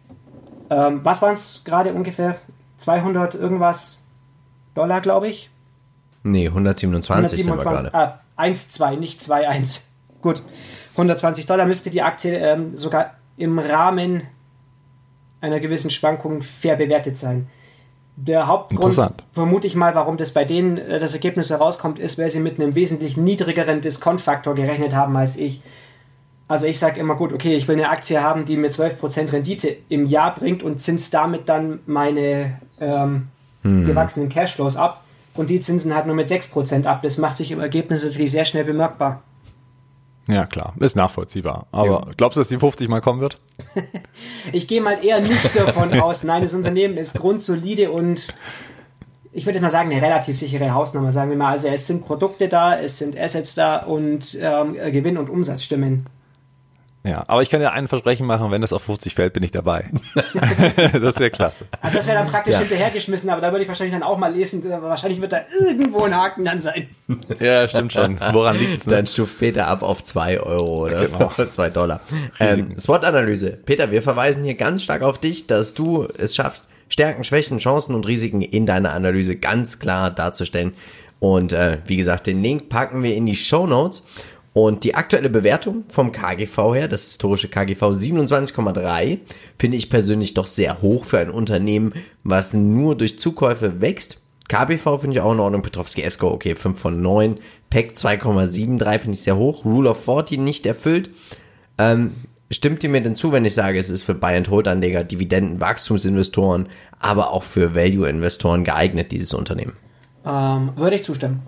ähm, was waren es gerade ungefähr? 200 irgendwas Dollar, glaube ich. Nee, 127, 127 ah, 1, 2, nicht 2, 1. Gut. 120 Dollar müsste die Aktie ähm, sogar im Rahmen einer gewissen Schwankung fair bewertet sein. Der Hauptgrund, vermute ich mal, warum das bei denen äh, das Ergebnis herauskommt, ist, weil sie mit einem wesentlich niedrigeren Diskontfaktor gerechnet haben als ich. Also ich sage immer, gut, okay, ich will eine Aktie haben, die mir 12% Rendite im Jahr bringt und zins damit dann meine ähm, hm. gewachsenen Cashflows ab. Und die Zinsen halt nur mit 6% ab. Das macht sich im Ergebnis natürlich sehr schnell bemerkbar. Ja, klar, ist nachvollziehbar. Aber ja. glaubst du, dass die 50 mal kommen wird? ich gehe mal eher nicht davon aus. Nein, das Unternehmen ist grundsolide und ich würde jetzt mal sagen, eine relativ sichere Hausnummer, sagen wir mal. Also es sind Produkte da, es sind Assets da und ähm, Gewinn und Umsatz stimmen. Ja, aber ich kann ja einen Versprechen machen, wenn das auf 50 fällt, bin ich dabei. das wäre klasse. Also das wäre dann praktisch ja. hinterhergeschmissen, aber da würde ich wahrscheinlich dann auch mal lesen, wahrscheinlich wird da irgendwo ein Haken dann sein. Ja, stimmt schon. Woran liegt es? Ne? Dann stuft Peter ab auf 2 Euro oder genau. so, 2 Dollar. Ähm, SWOT-Analyse. Peter, wir verweisen hier ganz stark auf dich, dass du es schaffst, Stärken, Schwächen, Chancen und Risiken in deiner Analyse ganz klar darzustellen. Und äh, wie gesagt, den Link packen wir in die Show Notes. Und die aktuelle Bewertung vom KGV her, das historische KGV 27,3, finde ich persönlich doch sehr hoch für ein Unternehmen, was nur durch Zukäufe wächst. KBV finde ich auch in Ordnung. Petrovski Esco, okay, 5 von 9. PEC 2,73 finde ich sehr hoch. Rule of 40 nicht erfüllt. Ähm, stimmt ihr mir denn zu, wenn ich sage, es ist für Buy-and-Hold-Anleger, Dividenden, Wachstumsinvestoren, aber auch für Value-Investoren geeignet, dieses Unternehmen? Ähm, würde ich zustimmen.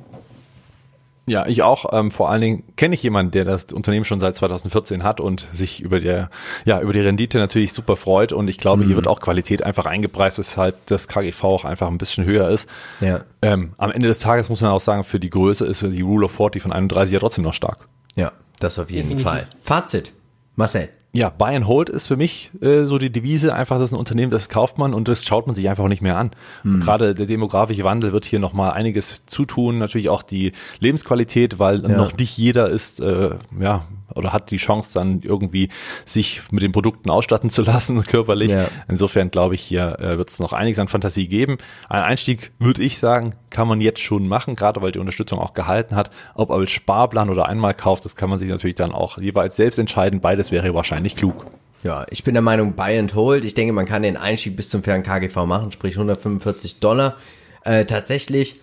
Ja, ich auch. Ähm, vor allen Dingen kenne ich jemanden, der das Unternehmen schon seit 2014 hat und sich über die, ja, über die Rendite natürlich super freut. Und ich glaube, mhm. hier wird auch Qualität einfach eingepreist, weshalb das KGV auch einfach ein bisschen höher ist. Ja. Ähm, am Ende des Tages muss man auch sagen, für die Größe ist die Rule of 40 von 31 ja trotzdem noch stark. Ja, das auf jeden Definitiv. Fall. Fazit. Marcel. Ja, Buy and Hold ist für mich äh, so die Devise. Einfach, das ist ein Unternehmen, das kauft man und das schaut man sich einfach nicht mehr an. Mhm. Gerade der demografische Wandel wird hier nochmal einiges zutun. Natürlich auch die Lebensqualität, weil ja. noch nicht jeder ist, äh, ja, oder hat die Chance dann irgendwie sich mit den Produkten ausstatten zu lassen, körperlich. Ja. Insofern glaube ich, hier äh, wird es noch einiges an Fantasie geben. Ein Einstieg, würde ich sagen, kann man jetzt schon machen, gerade weil die Unterstützung auch gehalten hat. Ob als Sparplan oder einmal kauft, das kann man sich natürlich dann auch jeweils selbst entscheiden. Beides wäre wahrscheinlich klug. Ja, ich bin der Meinung, buy and hold. Ich denke, man kann den Einstieg bis zum fairen KGV machen, sprich 145 Dollar. Äh, tatsächlich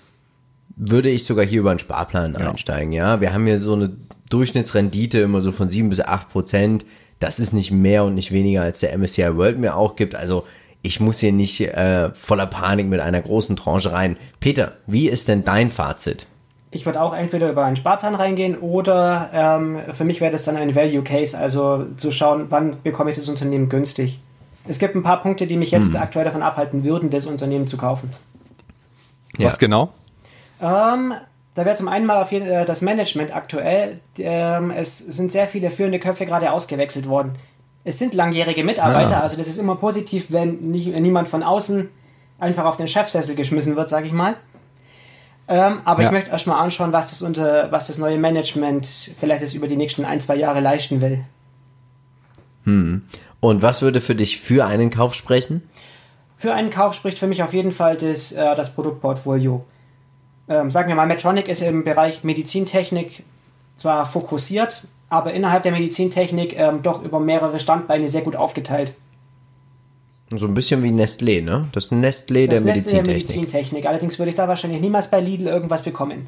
würde ich sogar hier über einen Sparplan ja. einsteigen, ja. Wir haben hier so eine Durchschnittsrendite immer so von sieben bis acht Prozent. Das ist nicht mehr und nicht weniger als der MSCI World mir auch gibt. Also ich muss hier nicht äh, voller Panik mit einer großen Tranche rein. Peter, wie ist denn dein Fazit? Ich würde auch entweder über einen Sparplan reingehen oder ähm, für mich wäre das dann ein Value Case, also zu schauen, wann bekomme ich das Unternehmen günstig. Es gibt ein paar Punkte, die mich jetzt hm. aktuell davon abhalten würden, das Unternehmen zu kaufen. Ja. Was genau? Ähm, da wäre zum einen mal auf jeden, äh, das Management aktuell. Ähm, es sind sehr viele führende Köpfe gerade ausgewechselt worden. Es sind langjährige Mitarbeiter, ah. also das ist immer positiv, wenn nicht, niemand von außen einfach auf den Chefsessel geschmissen wird, sage ich mal. Ähm, aber ja. ich möchte erstmal anschauen, was das, unter, was das neue Management vielleicht jetzt über die nächsten ein, zwei Jahre leisten will. Hm. Und was würde für dich für einen Kauf sprechen? Für einen Kauf spricht für mich auf jeden Fall das, äh, das Produktportfolio ähm, sagen wir mal, Medtronic ist im Bereich Medizintechnik zwar fokussiert, aber innerhalb der Medizintechnik ähm, doch über mehrere Standbeine sehr gut aufgeteilt. So ein bisschen wie Nestlé, ne? Das Nestlé das der Nestlé Medizintechnik. Der Medizintechnik. Allerdings würde ich da wahrscheinlich niemals bei Lidl irgendwas bekommen.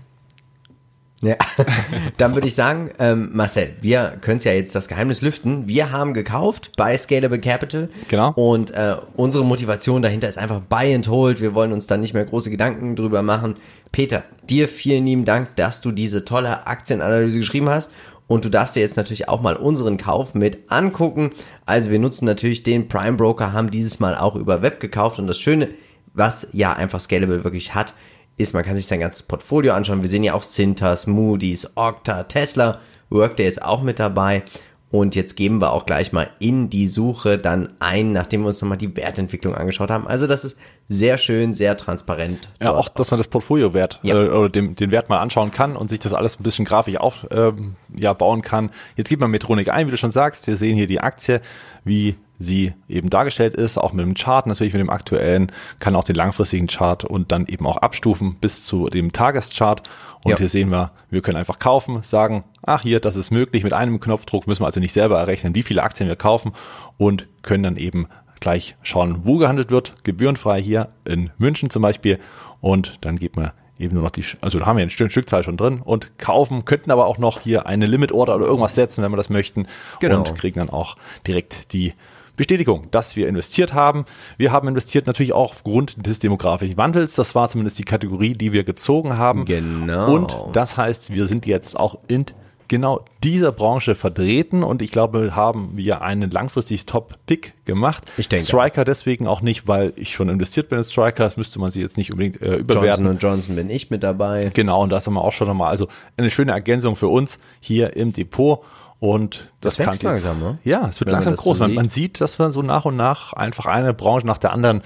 Ja, dann würde ich sagen, ähm, Marcel, wir können es ja jetzt das Geheimnis lüften. Wir haben gekauft bei Scalable Capital. Genau. Und äh, unsere Motivation dahinter ist einfach Buy and Hold. Wir wollen uns da nicht mehr große Gedanken drüber machen. Peter, dir vielen lieben Dank, dass du diese tolle Aktienanalyse geschrieben hast. Und du darfst dir jetzt natürlich auch mal unseren Kauf mit angucken. Also wir nutzen natürlich den Prime Broker, haben dieses Mal auch über Web gekauft. Und das Schöne, was ja einfach Scalable wirklich hat, ist, man kann sich sein ganzes Portfolio anschauen. Wir sehen ja auch Cintas, Moody's, Okta, Tesla, Workday ist auch mit dabei. Und jetzt geben wir auch gleich mal in die Suche dann ein, nachdem wir uns nochmal die Wertentwicklung angeschaut haben. Also das ist sehr schön, sehr transparent. Ja, auch, dass man das Portfolio-Wert ja. äh, oder dem, den Wert mal anschauen kann und sich das alles ein bisschen grafisch auf, ähm, ja, bauen kann. Jetzt gibt man Metronik ein, wie du schon sagst. Wir sehen hier die Aktie, wie sie eben dargestellt ist, auch mit dem Chart, natürlich mit dem aktuellen, kann auch den langfristigen Chart und dann eben auch abstufen bis zu dem Tageschart. Und ja. hier sehen wir, wir können einfach kaufen, sagen, ach hier, das ist möglich. Mit einem Knopfdruck müssen wir also nicht selber errechnen, wie viele Aktien wir kaufen und können dann eben gleich schauen, wo gehandelt wird, gebührenfrei hier in München zum Beispiel. Und dann geht man eben nur noch die, also da haben wir eine Stückzahl schon drin und kaufen, könnten aber auch noch hier eine Limit Order oder irgendwas setzen, wenn wir das möchten. Genau. Und kriegen dann auch direkt die Bestätigung, dass wir investiert haben. Wir haben investiert natürlich auch aufgrund des demografischen Wandels. Das war zumindest die Kategorie, die wir gezogen haben. Genau. Und das heißt, wir sind jetzt auch in genau dieser Branche vertreten und ich glaube, haben wir einen langfristig Top-Pick gemacht. Ich denke. Striker deswegen auch nicht, weil ich schon investiert bin in Striker, das müsste man sie jetzt nicht unbedingt äh, überwerten. Johnson Johnson bin ich mit dabei. Genau, und das haben wir auch schon nochmal, also eine schöne Ergänzung für uns hier im Depot. Und das, das wächst jetzt, langsam, ne? Ja, es wird Wenn langsam groß. So man, man, sieht, dass wir so nach und nach einfach eine Branche nach der anderen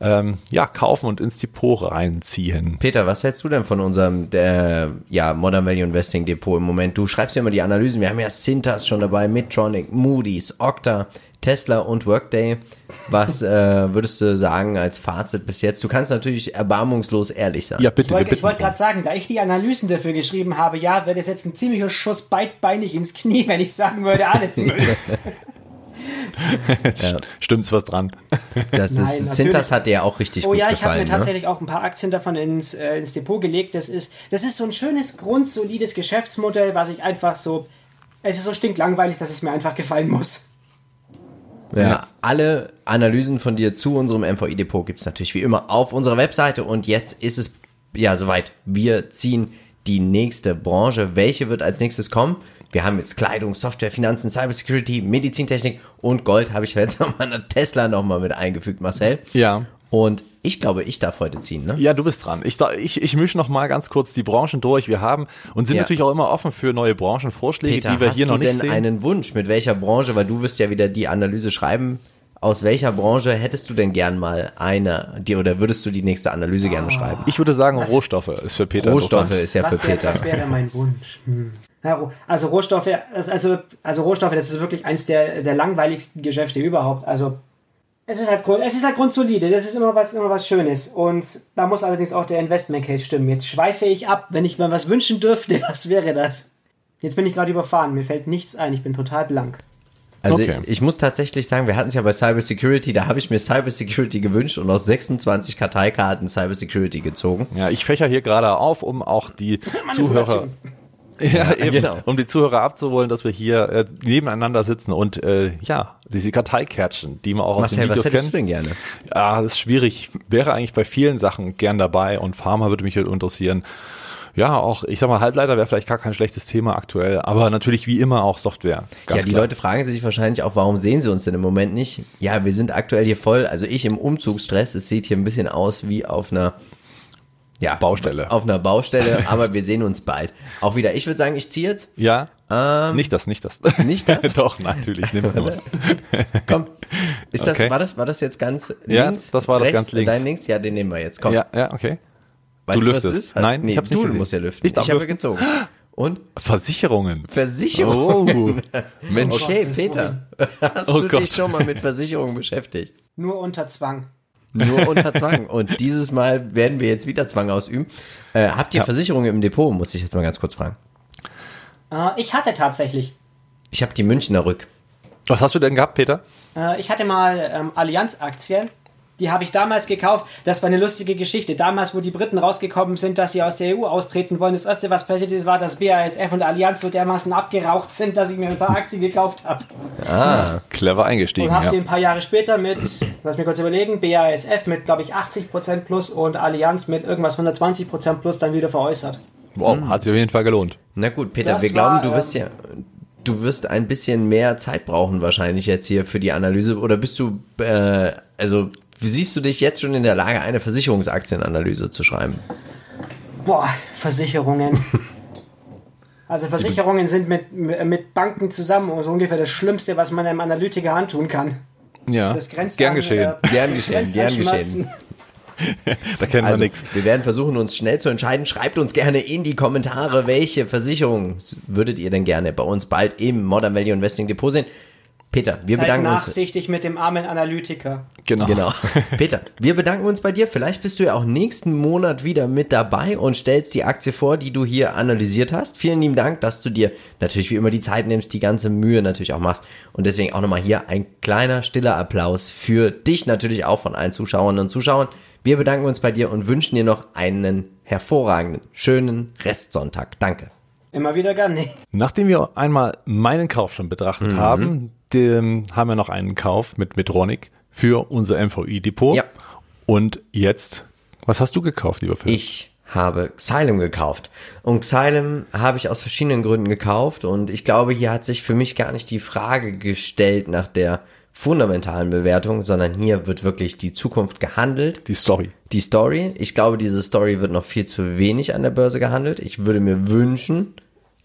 ähm, ja, kaufen und ins Depot reinziehen. Peter, was hältst du denn von unserem der, ja, Modern Value Investing Depot im Moment? Du schreibst ja immer die Analysen. Wir haben ja Cintas schon dabei, Midtronic, Moody's, Okta. Tesla und Workday. Was äh, würdest du sagen als Fazit bis jetzt? Du kannst natürlich erbarmungslos ehrlich sein. Ja, bitte. Ich wollte wollt gerade sagen, da ich die Analysen dafür geschrieben habe, ja, wäre das jetzt ein ziemlicher Schuss beidbeinig ins Knie, wenn ich sagen würde, alles Müll. ja. Stimmt's was dran? Das ist, Sintas hat ja auch richtig oh, gut gefallen. Oh ja, ich habe mir ne? tatsächlich auch ein paar Aktien davon ins, äh, ins Depot gelegt. Das ist, das ist so ein schönes, grundsolides Geschäftsmodell, was ich einfach so, es ist so stinklangweilig, dass es mir einfach gefallen muss. Ja. ja. Alle Analysen von dir zu unserem MVI-Depot gibt es natürlich wie immer auf unserer Webseite und jetzt ist es ja soweit. Wir ziehen die nächste Branche. Welche wird als nächstes kommen? Wir haben jetzt Kleidung, Software, Finanzen, Cybersecurity, Medizintechnik und Gold habe ich jetzt nochmal Tesla nochmal mit eingefügt, Marcel. Ja. Und ich glaube, ich darf heute ziehen, ne? Ja, du bist dran. Ich, ich, ich mische noch mal ganz kurz die Branchen durch. Wir haben und sind ja. natürlich auch immer offen für neue Branchenvorschläge, Peter, die wir hier noch nicht sehen. Hast du denn einen Wunsch, mit welcher Branche, weil du wirst ja wieder die Analyse schreiben, aus welcher Branche hättest du denn gern mal eine, die, oder würdest du die nächste Analyse gerne schreiben? Ich würde sagen, Rohstoffe ist für Peter Rohstoffe ist ja für Das wäre Peter. wär mein Wunsch. Hm. Ja, also Rohstoffe, also, also Rohstoffe, das ist wirklich eins der, der langweiligsten Geschäfte überhaupt. Also es ist halt grund, es ist halt grundsolide, das ist immer was, immer was Schönes. Und da muss allerdings auch der Investment Case stimmen. Jetzt schweife ich ab, wenn ich mir was wünschen dürfte, was wäre das? Jetzt bin ich gerade überfahren, mir fällt nichts ein, ich bin total blank. Also Okay. ich, ich muss tatsächlich sagen, wir hatten es ja bei Cyber Security, da habe ich mir Cyber Security gewünscht und aus 26 Karteikarten Cyber Security gezogen. Ja, ich fächer hier gerade auf, um auch die Zuhörer, ja, eben, genau. um die Zuhörer abzuholen, dass wir hier äh, nebeneinander sitzen und äh, ja, diese Karteikärtchen, die man auch aus den Marcel, was Videos hättest kennt. du denn gerne? Ja, das ist schwierig. Wäre eigentlich bei vielen Sachen gern dabei und Pharma würde mich halt interessieren. Ja, auch, ich sag mal, Halbleiter wäre vielleicht gar kein schlechtes Thema aktuell, aber natürlich wie immer auch Software. Ja, die klar. Leute fragen sich wahrscheinlich auch, warum sehen sie uns denn im Moment nicht? Ja, wir sind aktuell hier voll, also ich im Umzugsstress, es sieht hier ein bisschen aus wie auf einer ja, Baustelle. Auf einer Baustelle, aber wir sehen uns bald. Auch wieder, ich würde sagen, ich ziehe jetzt. Ja, Ähm, nicht das, nicht das. nicht das? Doch, natürlich, nimm's mal. Komm. Ist das, Okay. war das, war das jetzt ganz Ja, links? das war das ganz links. Dein links? Ja, den nehmen wir jetzt. Komm. Ja, ja, okay. weißt du was es lüftest. ist? Nein, nee, ich hab's nicht du gesehen. musst ja lüften. Ich darf habe gezogen. Und? Versicherungen. Versicherung. Oh, Mensch. Okay, Peter. Hast Oh du Gott. dich schon mal mit Versicherungen beschäftigt? Nur unter Zwang. Nur unter Zwang. Und dieses Mal werden wir jetzt wieder Zwang ausüben. Äh, habt ihr Ja. Versicherungen im Depot? Muss ich jetzt mal ganz kurz fragen. Äh, ich hatte tatsächlich. Ich habe die Münchner Rück. Was hast du denn gehabt, Peter? Äh, ich hatte mal ähm, Allianz-Aktien. Die habe ich damals gekauft. Das war eine lustige Geschichte. Damals, wo die Briten rausgekommen sind, dass sie aus der EU austreten wollen, das erste, was passiert ist, war, dass BASF und Allianz so dermaßen abgeraucht sind, dass ich mir ein paar Aktien gekauft habe. Clever eingestiegen, Und habe ja. sie ein paar Jahre später mit, lass mich kurz überlegen, BASF mit, glaube ich, 80% plus und Allianz mit irgendwas 120% plus dann wieder veräußert. Wow, hat sich auf jeden Fall gelohnt. Na gut, Peter, Das wir glauben, war, du wirst ähm, ja, du wirst ein bisschen mehr Zeit brauchen wahrscheinlich jetzt hier für die Analyse. Oder bist du, äh, also siehst du dich jetzt schon in der Lage, eine Versicherungsaktienanalyse zu schreiben? Boah, Versicherungen. Also Versicherungen sind mit, mit Banken zusammen so ungefähr das Schlimmste, was man einem Analytiker antun kann. Ja, Das grenzt gern an, geschehen. Äh, Gern geschehen, gern geschehen. da kennen Also, wir nichts. wir werden versuchen, uns schnell zu entscheiden. Schreibt uns gerne in die Kommentare, welche Versicherung würdet ihr denn gerne bei uns bald im Modern Value Investing Depot sehen. Peter, wir Seid bedanken uns. nachsichtig mit dem armen Analytiker. Genau. Genau. Peter, wir bedanken uns bei dir. Vielleicht bist du ja auch nächsten Monat wieder mit dabei und stellst die Aktie vor, die du hier analysiert hast. Vielen lieben Dank, dass du dir natürlich wie immer die Zeit nimmst, die ganze Mühe natürlich auch machst. Und deswegen auch nochmal hier ein kleiner, stiller Applaus für dich natürlich auch von allen Zuschauerinnen und Zuschauern. Wir bedanken uns bei dir und wünschen dir noch einen hervorragenden, schönen Restsonntag. Danke. Immer wieder gern. Nee. Nachdem wir einmal meinen Kauf schon betrachtet Mhm. haben, dem, haben wir noch einen Kauf mit Metronic für unser MVI-Depot. Ja. Und jetzt, was hast du gekauft, lieber Phil? Ich habe Xylem gekauft. Und Xylem habe ich aus verschiedenen Gründen gekauft. Und ich glaube, hier hat sich für mich gar nicht die Frage gestellt nach der fundamentalen Bewertung, sondern hier wird wirklich die Zukunft gehandelt. Die Story. Die Story, ich glaube, diese Story wird noch viel zu wenig an der Börse gehandelt. Ich würde mir wünschen,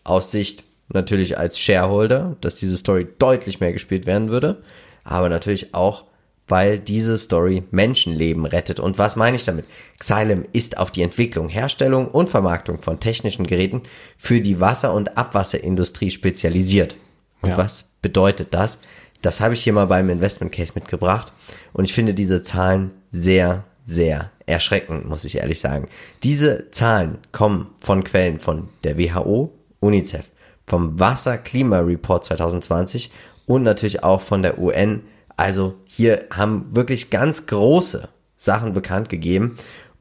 aus Sicht natürlich als Shareholder, dass diese Story deutlich mehr gespielt werden würde. Aber natürlich auch, weil diese Story Menschenleben rettet. Und was meine ich damit? Xylem ist auf die Entwicklung, Herstellung und Vermarktung von technischen Geräten für die Wasser- und Abwasserindustrie spezialisiert. Und Ja. was bedeutet das? Das habe ich hier mal beim Investment Case mitgebracht. Und ich finde diese Zahlen sehr, sehr erschreckend, muss ich ehrlich sagen. Diese Zahlen kommen von Quellen von der WHO, UNICEF, vom Wasser-Klima-Report 2020 und natürlich auch von der UN. Also hier haben wirklich ganz große Sachen bekannt gegeben.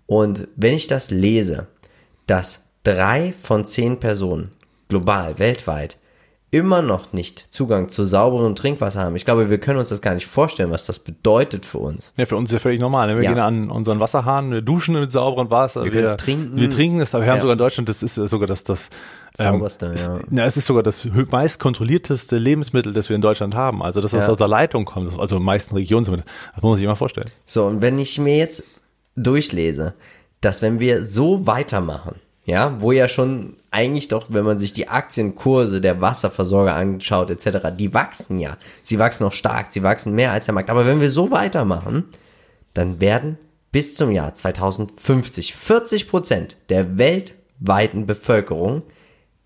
Und wenn ich das lese, dass drei von zehn Personen global, weltweit, immer noch nicht Zugang zu sauberem Trinkwasser haben. Ich glaube, wir können uns das gar nicht vorstellen, was das bedeutet für uns. Ja, für uns ist ja völlig normal. Ne? Wir Ja. gehen an unseren Wasserhahn, wir duschen mit sauberem Wasser. Wir können's trinken. Wir trinken es, aber wir haben Ja. sogar in Deutschland, das ist sogar das, das Sauberste, ist, ja. Na, es ist sogar das meist kontrollierteste Lebensmittel, das wir in Deutschland haben. Also das, was Ja. aus der Leitung kommt, also in den meisten Regionen zumindest. Das muss man sich immer vorstellen. So, und wenn ich mir jetzt durchlese, dass wenn wir so weitermachen, ja, wo ja schon eigentlich doch, wenn man sich die Aktienkurse der Wasserversorger anschaut, etc., die wachsen ja. Sie wachsen auch stark, sie wachsen mehr als der Markt. Aber wenn wir so weitermachen, dann werden bis zum Jahr 2050 40 Prozent der weltweiten Bevölkerung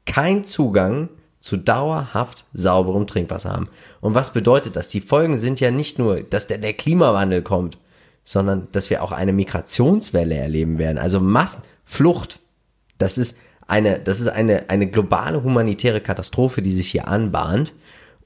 kein Zugang zu dauerhaft sauberem Trinkwasser haben. Und was bedeutet das? Die Folgen sind ja nicht nur, dass der, der Klimawandel kommt, sondern dass wir auch eine Migrationswelle erleben werden. Also Massenflucht. Das ist eine, das ist eine, eine globale humanitäre Katastrophe, die sich hier anbahnt.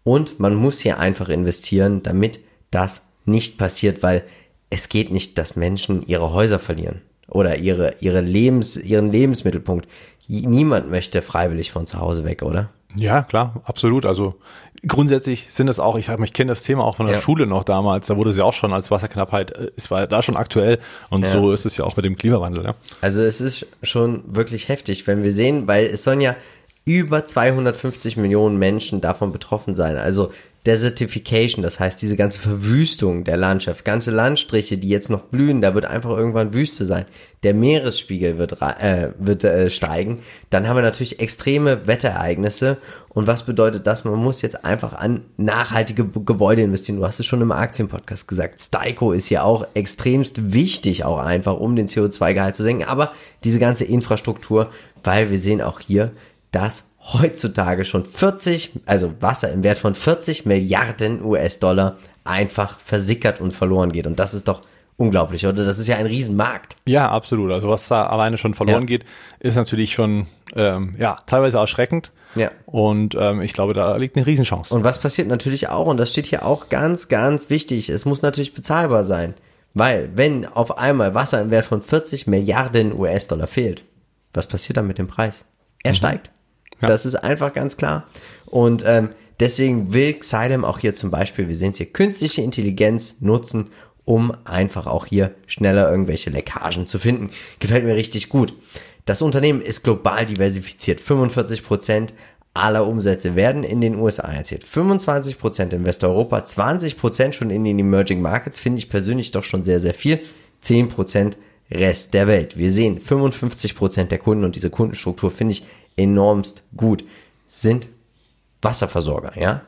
Und man muss hier einfach investieren, damit das nicht passiert, weil es geht nicht, dass Menschen ihre Häuser verlieren oder ihre, ihre Lebens, ihren Lebensmittelpunkt. Niemand möchte freiwillig von zu Hause weg, oder? Ja, klar, absolut. Also grundsätzlich sind es auch, ich sag mal, ich kenne das Thema auch von der ja. Schule noch damals, da wurde es ja auch schon als Wasserknappheit, äh, es war da schon aktuell und ja. so ist es ja auch mit dem Klimawandel. Ja. Also es ist schon wirklich heftig, wenn wir sehen, weil es sollen ja über 250 Millionen Menschen davon betroffen sein. Also Desertification, das heißt diese ganze Verwüstung der Landschaft, ganze Landstriche, die jetzt noch blühen, da wird einfach irgendwann Wüste sein. Der Meeresspiegel wird, äh, wird äh, steigen. Dann haben wir natürlich extreme Wetterereignisse. Und was bedeutet das? Man muss jetzt einfach an nachhaltige Gebäude investieren. Du hast es schon im Aktienpodcast gesagt. Styco ist ja auch extremst wichtig, auch einfach, um den CO2-Gehalt zu senken. Aber diese ganze Infrastruktur, weil wir sehen auch hier, dass heutzutage schon 40, also Wasser im Wert von 40 Milliarden US-Dollar einfach versickert und verloren geht. Und das ist doch unglaublich, oder? Das ist ja ein Riesenmarkt. Ja, absolut. Also was da alleine schon verloren ja. geht, ist natürlich schon ähm, ja teilweise erschreckend. Ja. Und ähm, ich glaube, da liegt eine Riesenchance. Und was passiert natürlich auch, und das steht hier auch ganz, ganz wichtig, es muss natürlich bezahlbar sein. Weil, wenn auf einmal Wasser im Wert von 40 Milliarden US-Dollar fehlt, was passiert dann mit dem Preis? Er mhm. steigt. Ja. Das ist einfach ganz klar. Und ähm, deswegen will Xylem auch hier zum Beispiel, wir sehen es hier, künstliche Intelligenz nutzen, um einfach auch hier schneller irgendwelche Leckagen zu finden. Gefällt mir richtig gut. Das Unternehmen ist global diversifiziert. 45 Prozent aller Umsätze werden in den USA erzielt. 25 Prozent in Westeuropa, 20 Prozent schon in den Emerging Markets, finde ich persönlich doch schon sehr, sehr viel. 10 Prozent Rest der Welt. Wir sehen 55 Prozent der Kunden und diese Kundenstruktur finde ich enormst gut, sind Wasserversorger, ja.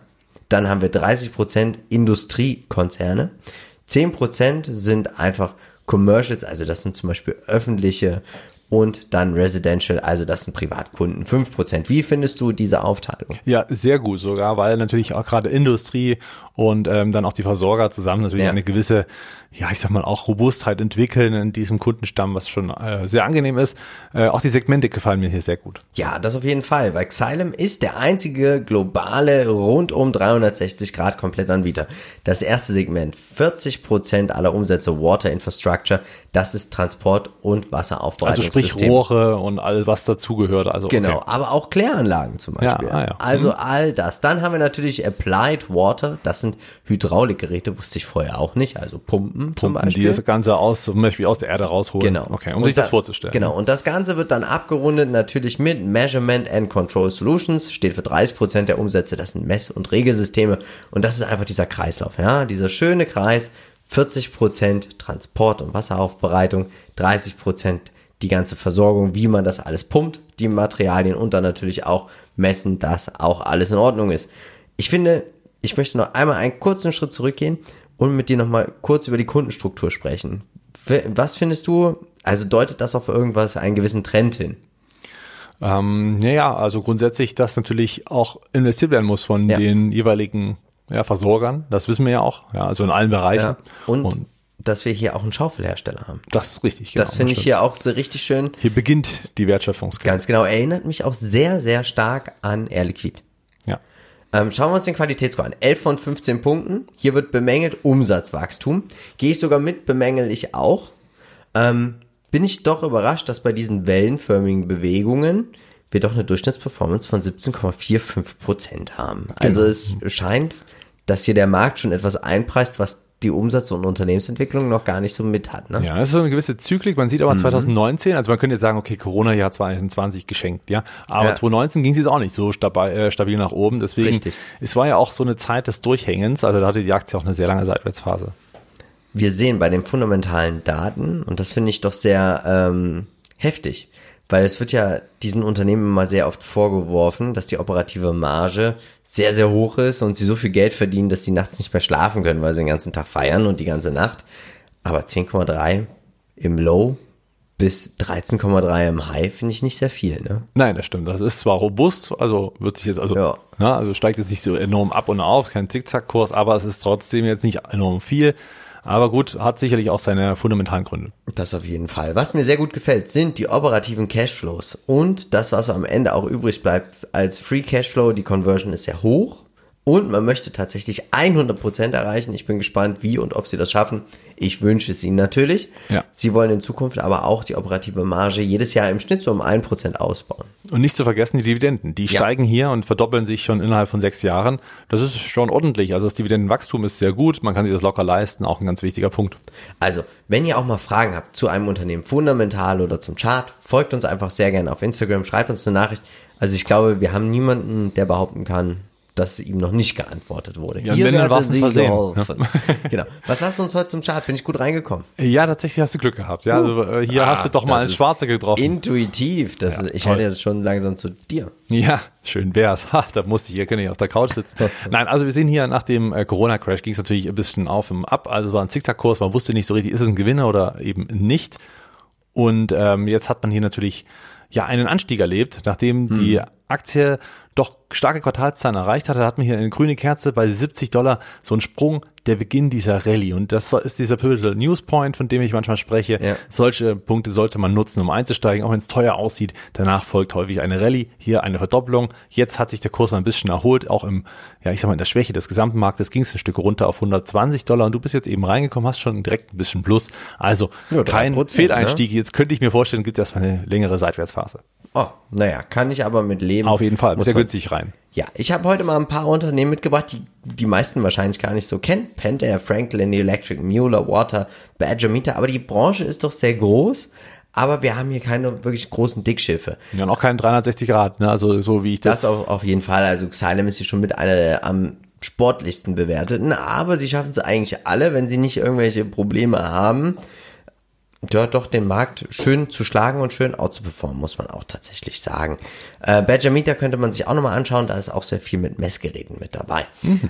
Dann haben wir 30% Industriekonzerne, 10% sind einfach Commercials, also das sind zum Beispiel öffentliche und dann Residential, also das sind Privatkunden, 5%. Wie findest du diese Aufteilung? Ja, sehr gut sogar, weil natürlich auch gerade Industrie und ähm, dann auch die Versorger zusammen natürlich ja. eine gewisse ja, ich sag mal, auch Robustheit entwickeln in diesem Kundenstamm, was schon äh, sehr angenehm ist. Äh, auch die Segmente gefallen mir hier sehr gut. Ja, das auf jeden Fall, weil Xylem ist der einzige globale rundum 360 Grad Komplettanbieter. Das erste Segment, 40 Prozent aller Umsätze Water Infrastructure, das ist Transport und Wasseraufbereitungssystem. Also sprich Rohre und all was dazugehört. Also genau, okay. aber auch Kläranlagen zum Beispiel. Ja, ah, ja. Also mhm. all das. Dann haben wir natürlich Applied Water, das sind Hydraulikgeräte, wusste ich vorher auch nicht, also Pumpen Pumpen, zum Beispiel. Die das Ganze aus, zum Beispiel aus der Erde rausholen. Genau. Okay, um und sich das vorzustellen. Genau. Und das Ganze wird dann abgerundet natürlich mit Measurement and Control Solutions, steht für 30 Prozent der Umsätze. Das sind Mess- und Regelsysteme. Und das ist einfach dieser Kreislauf, ja. Dieser schöne Kreis. 40 Prozent Transport und Wasseraufbereitung, 30 Prozent die ganze Versorgung, wie man das alles pumpt, die Materialien und dann natürlich auch messen, dass auch alles in Ordnung ist. Ich finde, ich möchte noch einmal einen kurzen Schritt zurückgehen und mit dir nochmal kurz über die Kundenstruktur sprechen. Was findest du, also deutet das auf irgendwas, einen gewissen Trend hin? Ähm, naja, also grundsätzlich, dass natürlich auch investiert werden muss von ja. den jeweiligen ja, Versorgern. Das wissen wir ja auch, ja, also in allen Bereichen. Ja. Und, und dass wir hier auch einen Schaufelhersteller haben. Das ist richtig. Genau, das finde ich hier auch so richtig schön. Hier beginnt die Wertschöpfungskette. Ganz genau. Erinnert mich auch sehr, sehr stark an Air Liquid. Ähm, schauen wir uns den Qualitätsscore an. 11 von 15 Punkten. Hier wird bemängelt Umsatzwachstum. Gehe ich sogar mit, bemängel ich auch. Ähm, bin ich doch überrascht, dass bei diesen wellenförmigen Bewegungen wir doch eine Durchschnittsperformance von 17,45% haben. Genau. Also es scheint, dass hier der Markt schon etwas einpreist, was die Umsatz- und Unternehmensentwicklung noch gar nicht so mit hat. Ne? Ja, das ist so eine gewisse Zyklik. Man sieht aber mhm. 2019, also man könnte jetzt sagen, okay, Corona-Jahr 2020 geschenkt, ja. Aber ja. 2019 ging es jetzt auch nicht so stabil, äh, stabil nach oben. Deswegen, Richtig. es war ja auch so eine Zeit des Durchhängens. Also da hatte die Aktie auch eine sehr lange Seitwärtsphase. Wir sehen bei den fundamentalen Daten, und das finde ich doch sehr ähm, heftig, weil es wird ja diesen Unternehmen immer sehr oft vorgeworfen, dass die operative Marge sehr, sehr hoch ist und sie so viel Geld verdienen, dass sie nachts nicht mehr schlafen können, weil sie den ganzen Tag feiern und die ganze Nacht. Aber 10,3 im Low bis 13,3 im High finde ich nicht sehr viel, ne? Nein, das stimmt. Das ist zwar robust, also wird sich jetzt, also, Ja. ja. also steigt jetzt nicht so enorm ab und auf, kein Zickzackkurs, aber es ist trotzdem jetzt nicht enorm viel. Aber gut, hat sicherlich auch seine fundamentalen Gründe. Das auf jeden Fall. Was mir sehr gut gefällt, sind die operativen Cashflows und das, was am Ende auch übrig bleibt als Free Cashflow. Die Conversion ist sehr hoch und man möchte tatsächlich 100% erreichen. Ich bin gespannt, wie und ob sie das schaffen. Ich wünsche es ihnen natürlich. Ja. Sie wollen in Zukunft aber auch die operative Marge jedes Jahr im Schnitt so um 1% ausbauen. Und nicht zu vergessen die Dividenden. Die Ja. steigen hier und verdoppeln sich schon innerhalb von sechs Jahren. Das ist schon ordentlich. Also das Dividendenwachstum ist sehr gut. Man kann sich das locker leisten. Auch ein ganz wichtiger Punkt. Also, wenn ihr auch mal Fragen habt zu einem Unternehmen fundamental oder zum Chart, folgt uns einfach sehr gerne auf Instagram, schreibt uns eine Nachricht. Also ich glaube, wir haben niemanden, der behaupten kann, dass ihm noch nicht geantwortet wurde. Ja, wenn, dann ein Sie Versehen. geholfen. genau. Was hast du uns heute zum Chart? Bin ich gut reingekommen? Ja, tatsächlich hast du Glück gehabt. Ja, also äh, hier Ah, hast du doch mal einen Schwarze getroffen. Intuitiv. Das ist, ich toll. halte jetzt schon langsam zu dir. Ja, schön wär's. Ha, da musste ich hier kann ich auf der Couch sitzen. Nein, also wir sehen hier nach dem äh, Corona-Crash ging es natürlich ein bisschen auf und ab. Also es war ein Zickzackkurs, man wusste nicht so richtig, ist es ein Gewinner oder eben nicht. Und ähm, jetzt hat man hier natürlich ja einen Anstieg erlebt, nachdem die Aktie doch starke Quartalszahlen erreicht hatte, hat man hier eine grüne Kerze bei 70 Dollar, so ein Sprung, der Beginn dieser Rallye. Und das ist dieser Pivotal News Point, von dem ich manchmal spreche. Ja. Solche Punkte sollte man nutzen, um einzusteigen, auch wenn es teuer aussieht. Danach folgt häufig eine Rallye, hier eine Verdoppelung. Jetzt hat sich der Kurs mal ein bisschen erholt, auch im, ja, ich sag mal, in der Schwäche des gesamten Marktes ging es ein Stück runter auf 120 Dollar und du bist jetzt eben reingekommen, hast schon direkt ein bisschen Plus. Also Ja, kein 3%, Fehleinstieg. Jetzt könnte ich mir vorstellen, gibt es erstmal eine längere Seitwärtsphase. Oh, naja, kann ich aber mit leben. Auf jeden Fall, Muss sehr günstig rein. Ja, ich habe heute mal ein paar Unternehmen mitgebracht, die die meisten wahrscheinlich gar nicht so kennen. Pentair, Franklin, Electric, Mueller, Water, Badger Meter. Aber die Branche ist doch sehr groß. Aber wir haben hier keine wirklich großen Dickschiffe. Ja, und auch kein 360 Grad, ne? Also so wie ich das. Das auf, auf jeden Fall. Also Xylem ist hier schon mit einer der am sportlichsten bewerteten. Aber sie schaffen es eigentlich alle, wenn sie nicht irgendwelche Probleme haben, dort doch den Markt schön zu schlagen und schön outzuperformen, muss man auch tatsächlich sagen. Äh, Badger Meter könnte man sich auch nochmal anschauen, da ist auch sehr viel mit Messgeräten mit dabei.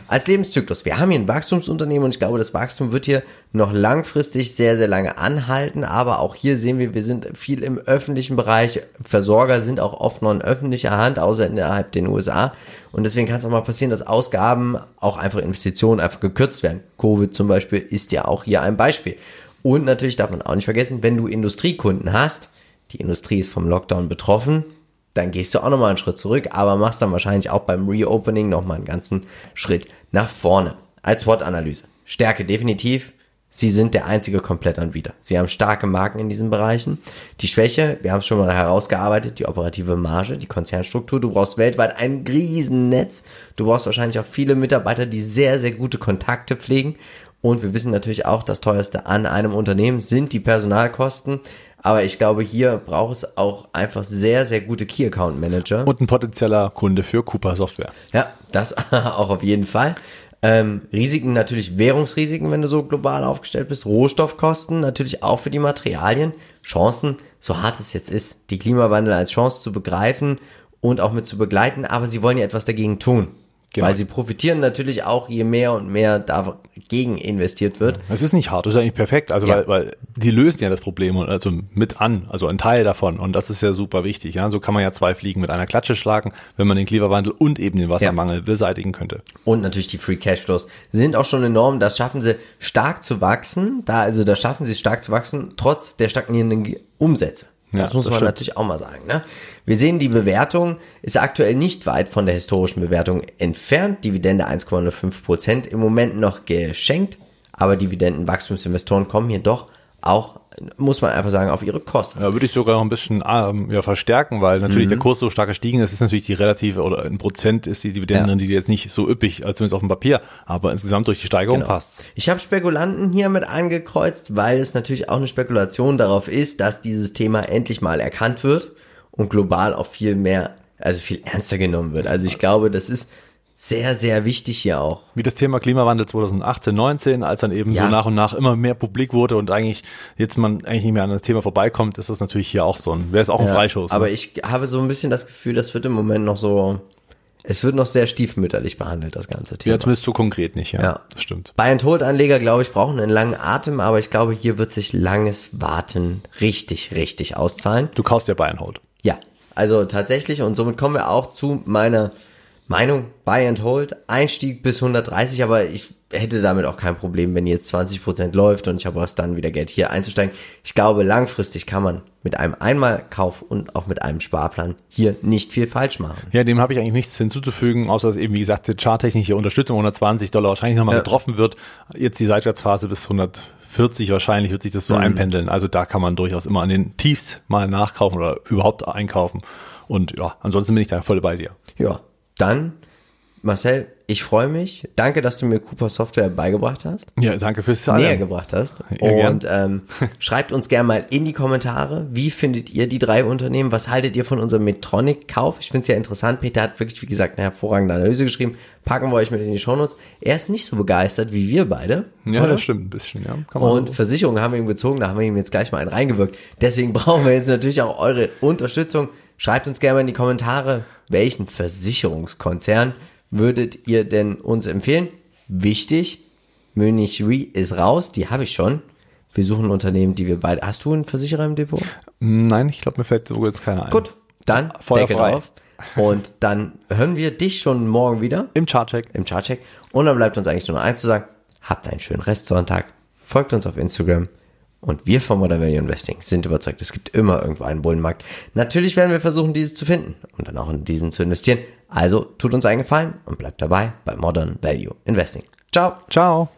Als Lebenszyklus, wir haben hier ein Wachstumsunternehmen und ich glaube, das Wachstum wird hier noch langfristig sehr, sehr lange anhalten, aber auch hier sehen wir, wir sind viel im öffentlichen Bereich, Versorger sind auch oft noch in öffentlicher Hand, außer innerhalb den USA und deswegen kann es auch mal passieren, dass Ausgaben, auch einfach Investitionen einfach gekürzt werden. Covid zum Beispiel ist ja auch hier ein Beispiel. Und natürlich darf man auch nicht vergessen, wenn du Industriekunden hast, die Industrie ist vom Lockdown betroffen, dann gehst du auch nochmal einen Schritt zurück, aber machst dann wahrscheinlich auch beim Reopening nochmal einen ganzen Schritt nach vorne. Als SWOT-Analyse. Stärke definitiv. Sie sind der einzige Komplettanbieter. Sie haben starke Marken in diesen Bereichen. Die Schwäche, wir haben es schon mal herausgearbeitet, die operative Marge, die Konzernstruktur. Du brauchst weltweit ein Riesennetz. Du brauchst wahrscheinlich auch viele Mitarbeiter, die sehr, sehr gute Kontakte pflegen. Und wir wissen natürlich auch, das teuerste an einem Unternehmen sind die Personalkosten. Aber ich glaube, hier braucht es auch einfach sehr, sehr gute Key Account Manager. und ein potenzieller Kunde für Cooper Software. Ja, das auch auf jeden Fall. Ähm, Risiken natürlich Währungsrisiken, wenn du so global aufgestellt bist. Rohstoffkosten natürlich auch für die Materialien. Chancen, so hart es jetzt ist, die Klimawandel als Chance zu begreifen und auch mit zu begleiten. Aber sie wollen ja etwas dagegen tun. Genau. Weil sie profitieren natürlich auch, je mehr und mehr dagegen investiert wird. Es ist nicht hart, das ist eigentlich perfekt, also Ja. weil, weil die lösen ja das Problem und also mit an, also ein Teil davon und das ist ja super wichtig. Ja, so kann man ja zwei Fliegen mit einer Klatsche schlagen, wenn man den Klimawandel und eben den Wassermangel beseitigen könnte. Und natürlich die Free Cashflows sind auch schon enorm. Das schaffen sie stark zu wachsen. Da, also da schaffen sie es stark zu wachsen, trotz der stagnierenden Umsätze. Das Ja, muss das man stimmt. natürlich auch mal sagen. Ne? Wir sehen, die Bewertung ist aktuell nicht weit von der historischen Bewertung entfernt. Dividende 1,05 Prozent im Moment noch geschenkt. Aber Dividendenwachstumsinvestoren kommen hier doch auch, muss man einfach sagen, auf ihre Kosten. Da würde ich sogar noch ein bisschen ähm, ja, verstärken, weil natürlich Mhm. der Kurs so stark gestiegen ist, ist natürlich die relative oder in Prozent ist die Dividendenrendite jetzt nicht so üppig, als zumindest auf dem Papier, aber insgesamt durch die Steigerung Genau. passt's. Ich habe Spekulanten hier mit angekreuzt, weil es natürlich auch eine Spekulation darauf ist, dass dieses Thema endlich mal erkannt wird und global auch viel mehr, also viel ernster genommen wird. Also ich glaube, das ist sehr, sehr wichtig hier auch. Wie das Thema Klimawandel 2018, 19, als dann eben Ja. so nach und nach immer mehr publik wurde und eigentlich jetzt man eigentlich nicht mehr an das Thema vorbeikommt, ist das natürlich hier auch so ein, wäre es auch ein Ja, Freischuss. Aber ne? ich habe so ein bisschen das Gefühl, das wird im Moment noch so, es wird noch sehr stiefmütterlich behandelt, das ganze Thema. ja, zumindest so konkret nicht, ja. Ja. Das stimmt. Buy and Hold Anleger, glaube ich, brauchen einen langen Atem, aber ich glaube, hier wird sich langes Warten richtig, richtig auszahlen. Du kaufst ja and Hold. Ja, also tatsächlich und somit kommen wir auch zu meiner Meinung, Buy and Hold, Einstieg bis 130, aber ich hätte damit auch kein Problem, wenn jetzt 20% läuft und ich habe auch dann wieder Geld hier einzusteigen. Ich glaube, langfristig kann man mit einem Einmalkauf und auch mit einem Sparplan hier nicht viel falsch machen. Ja, dem habe ich eigentlich nichts hinzuzufügen, außer dass eben, wie gesagt, die charttechnische Unterstützung 120 Dollar wahrscheinlich nochmal Ja. getroffen wird. Jetzt die Seitwärtsphase bis 140 wahrscheinlich wird sich das Mhm. so einpendeln. Also da kann man durchaus immer an den Tiefs mal nachkaufen oder überhaupt einkaufen. Und ja, ansonsten bin ich da voll bei dir. Ja, dann, Marcel, ich freue mich. Danke, dass du mir Cooper Software beigebracht hast. Ja, danke fürs näher Teilen. gebracht hast. Ja, und ähm, schreibt uns gerne mal in die Kommentare, wie findet ihr die drei Unternehmen? Was haltet ihr von unserem Medtronic-Kauf? Ich finde es ja interessant. Peter hat wirklich, wie gesagt, eine hervorragende Analyse geschrieben. Packen wir euch mit in die Shownotes. Er ist nicht so begeistert wie wir beide. Ja, oder? das stimmt ein bisschen, ja. Kann man Und Versicherungen haben wir ihm gezogen, da haben wir ihm jetzt gleich mal einen reingewirkt. Deswegen brauchen wir jetzt natürlich auch eure Unterstützung. Schreibt uns gerne mal in die Kommentare, welchen Versicherungskonzern würdet ihr denn uns empfehlen? Wichtig, Munich Re ist raus, die habe ich schon. Wir suchen Unternehmen, die wir beide. Hast du einen Versicherer im Depot? Nein, ich glaube, mir fällt so jetzt keiner ein. Gut, dann Feuer Deckel frei. drauf. Und dann hören wir dich schon morgen wieder Im Chartcheck. im Chartcheck. Und dann bleibt uns eigentlich nur noch eins zu sagen. Habt einen schönen Restsonntag. Folgt uns auf Instagram. Und wir von Modern Value Investing sind überzeugt, es gibt immer irgendwo einen Bullenmarkt. Natürlich werden wir versuchen, dieses zu finden und dann auch in diesen zu investieren. Also tut uns einen Gefallen und bleibt dabei bei Modern Value Investing. Ciao. Ciao.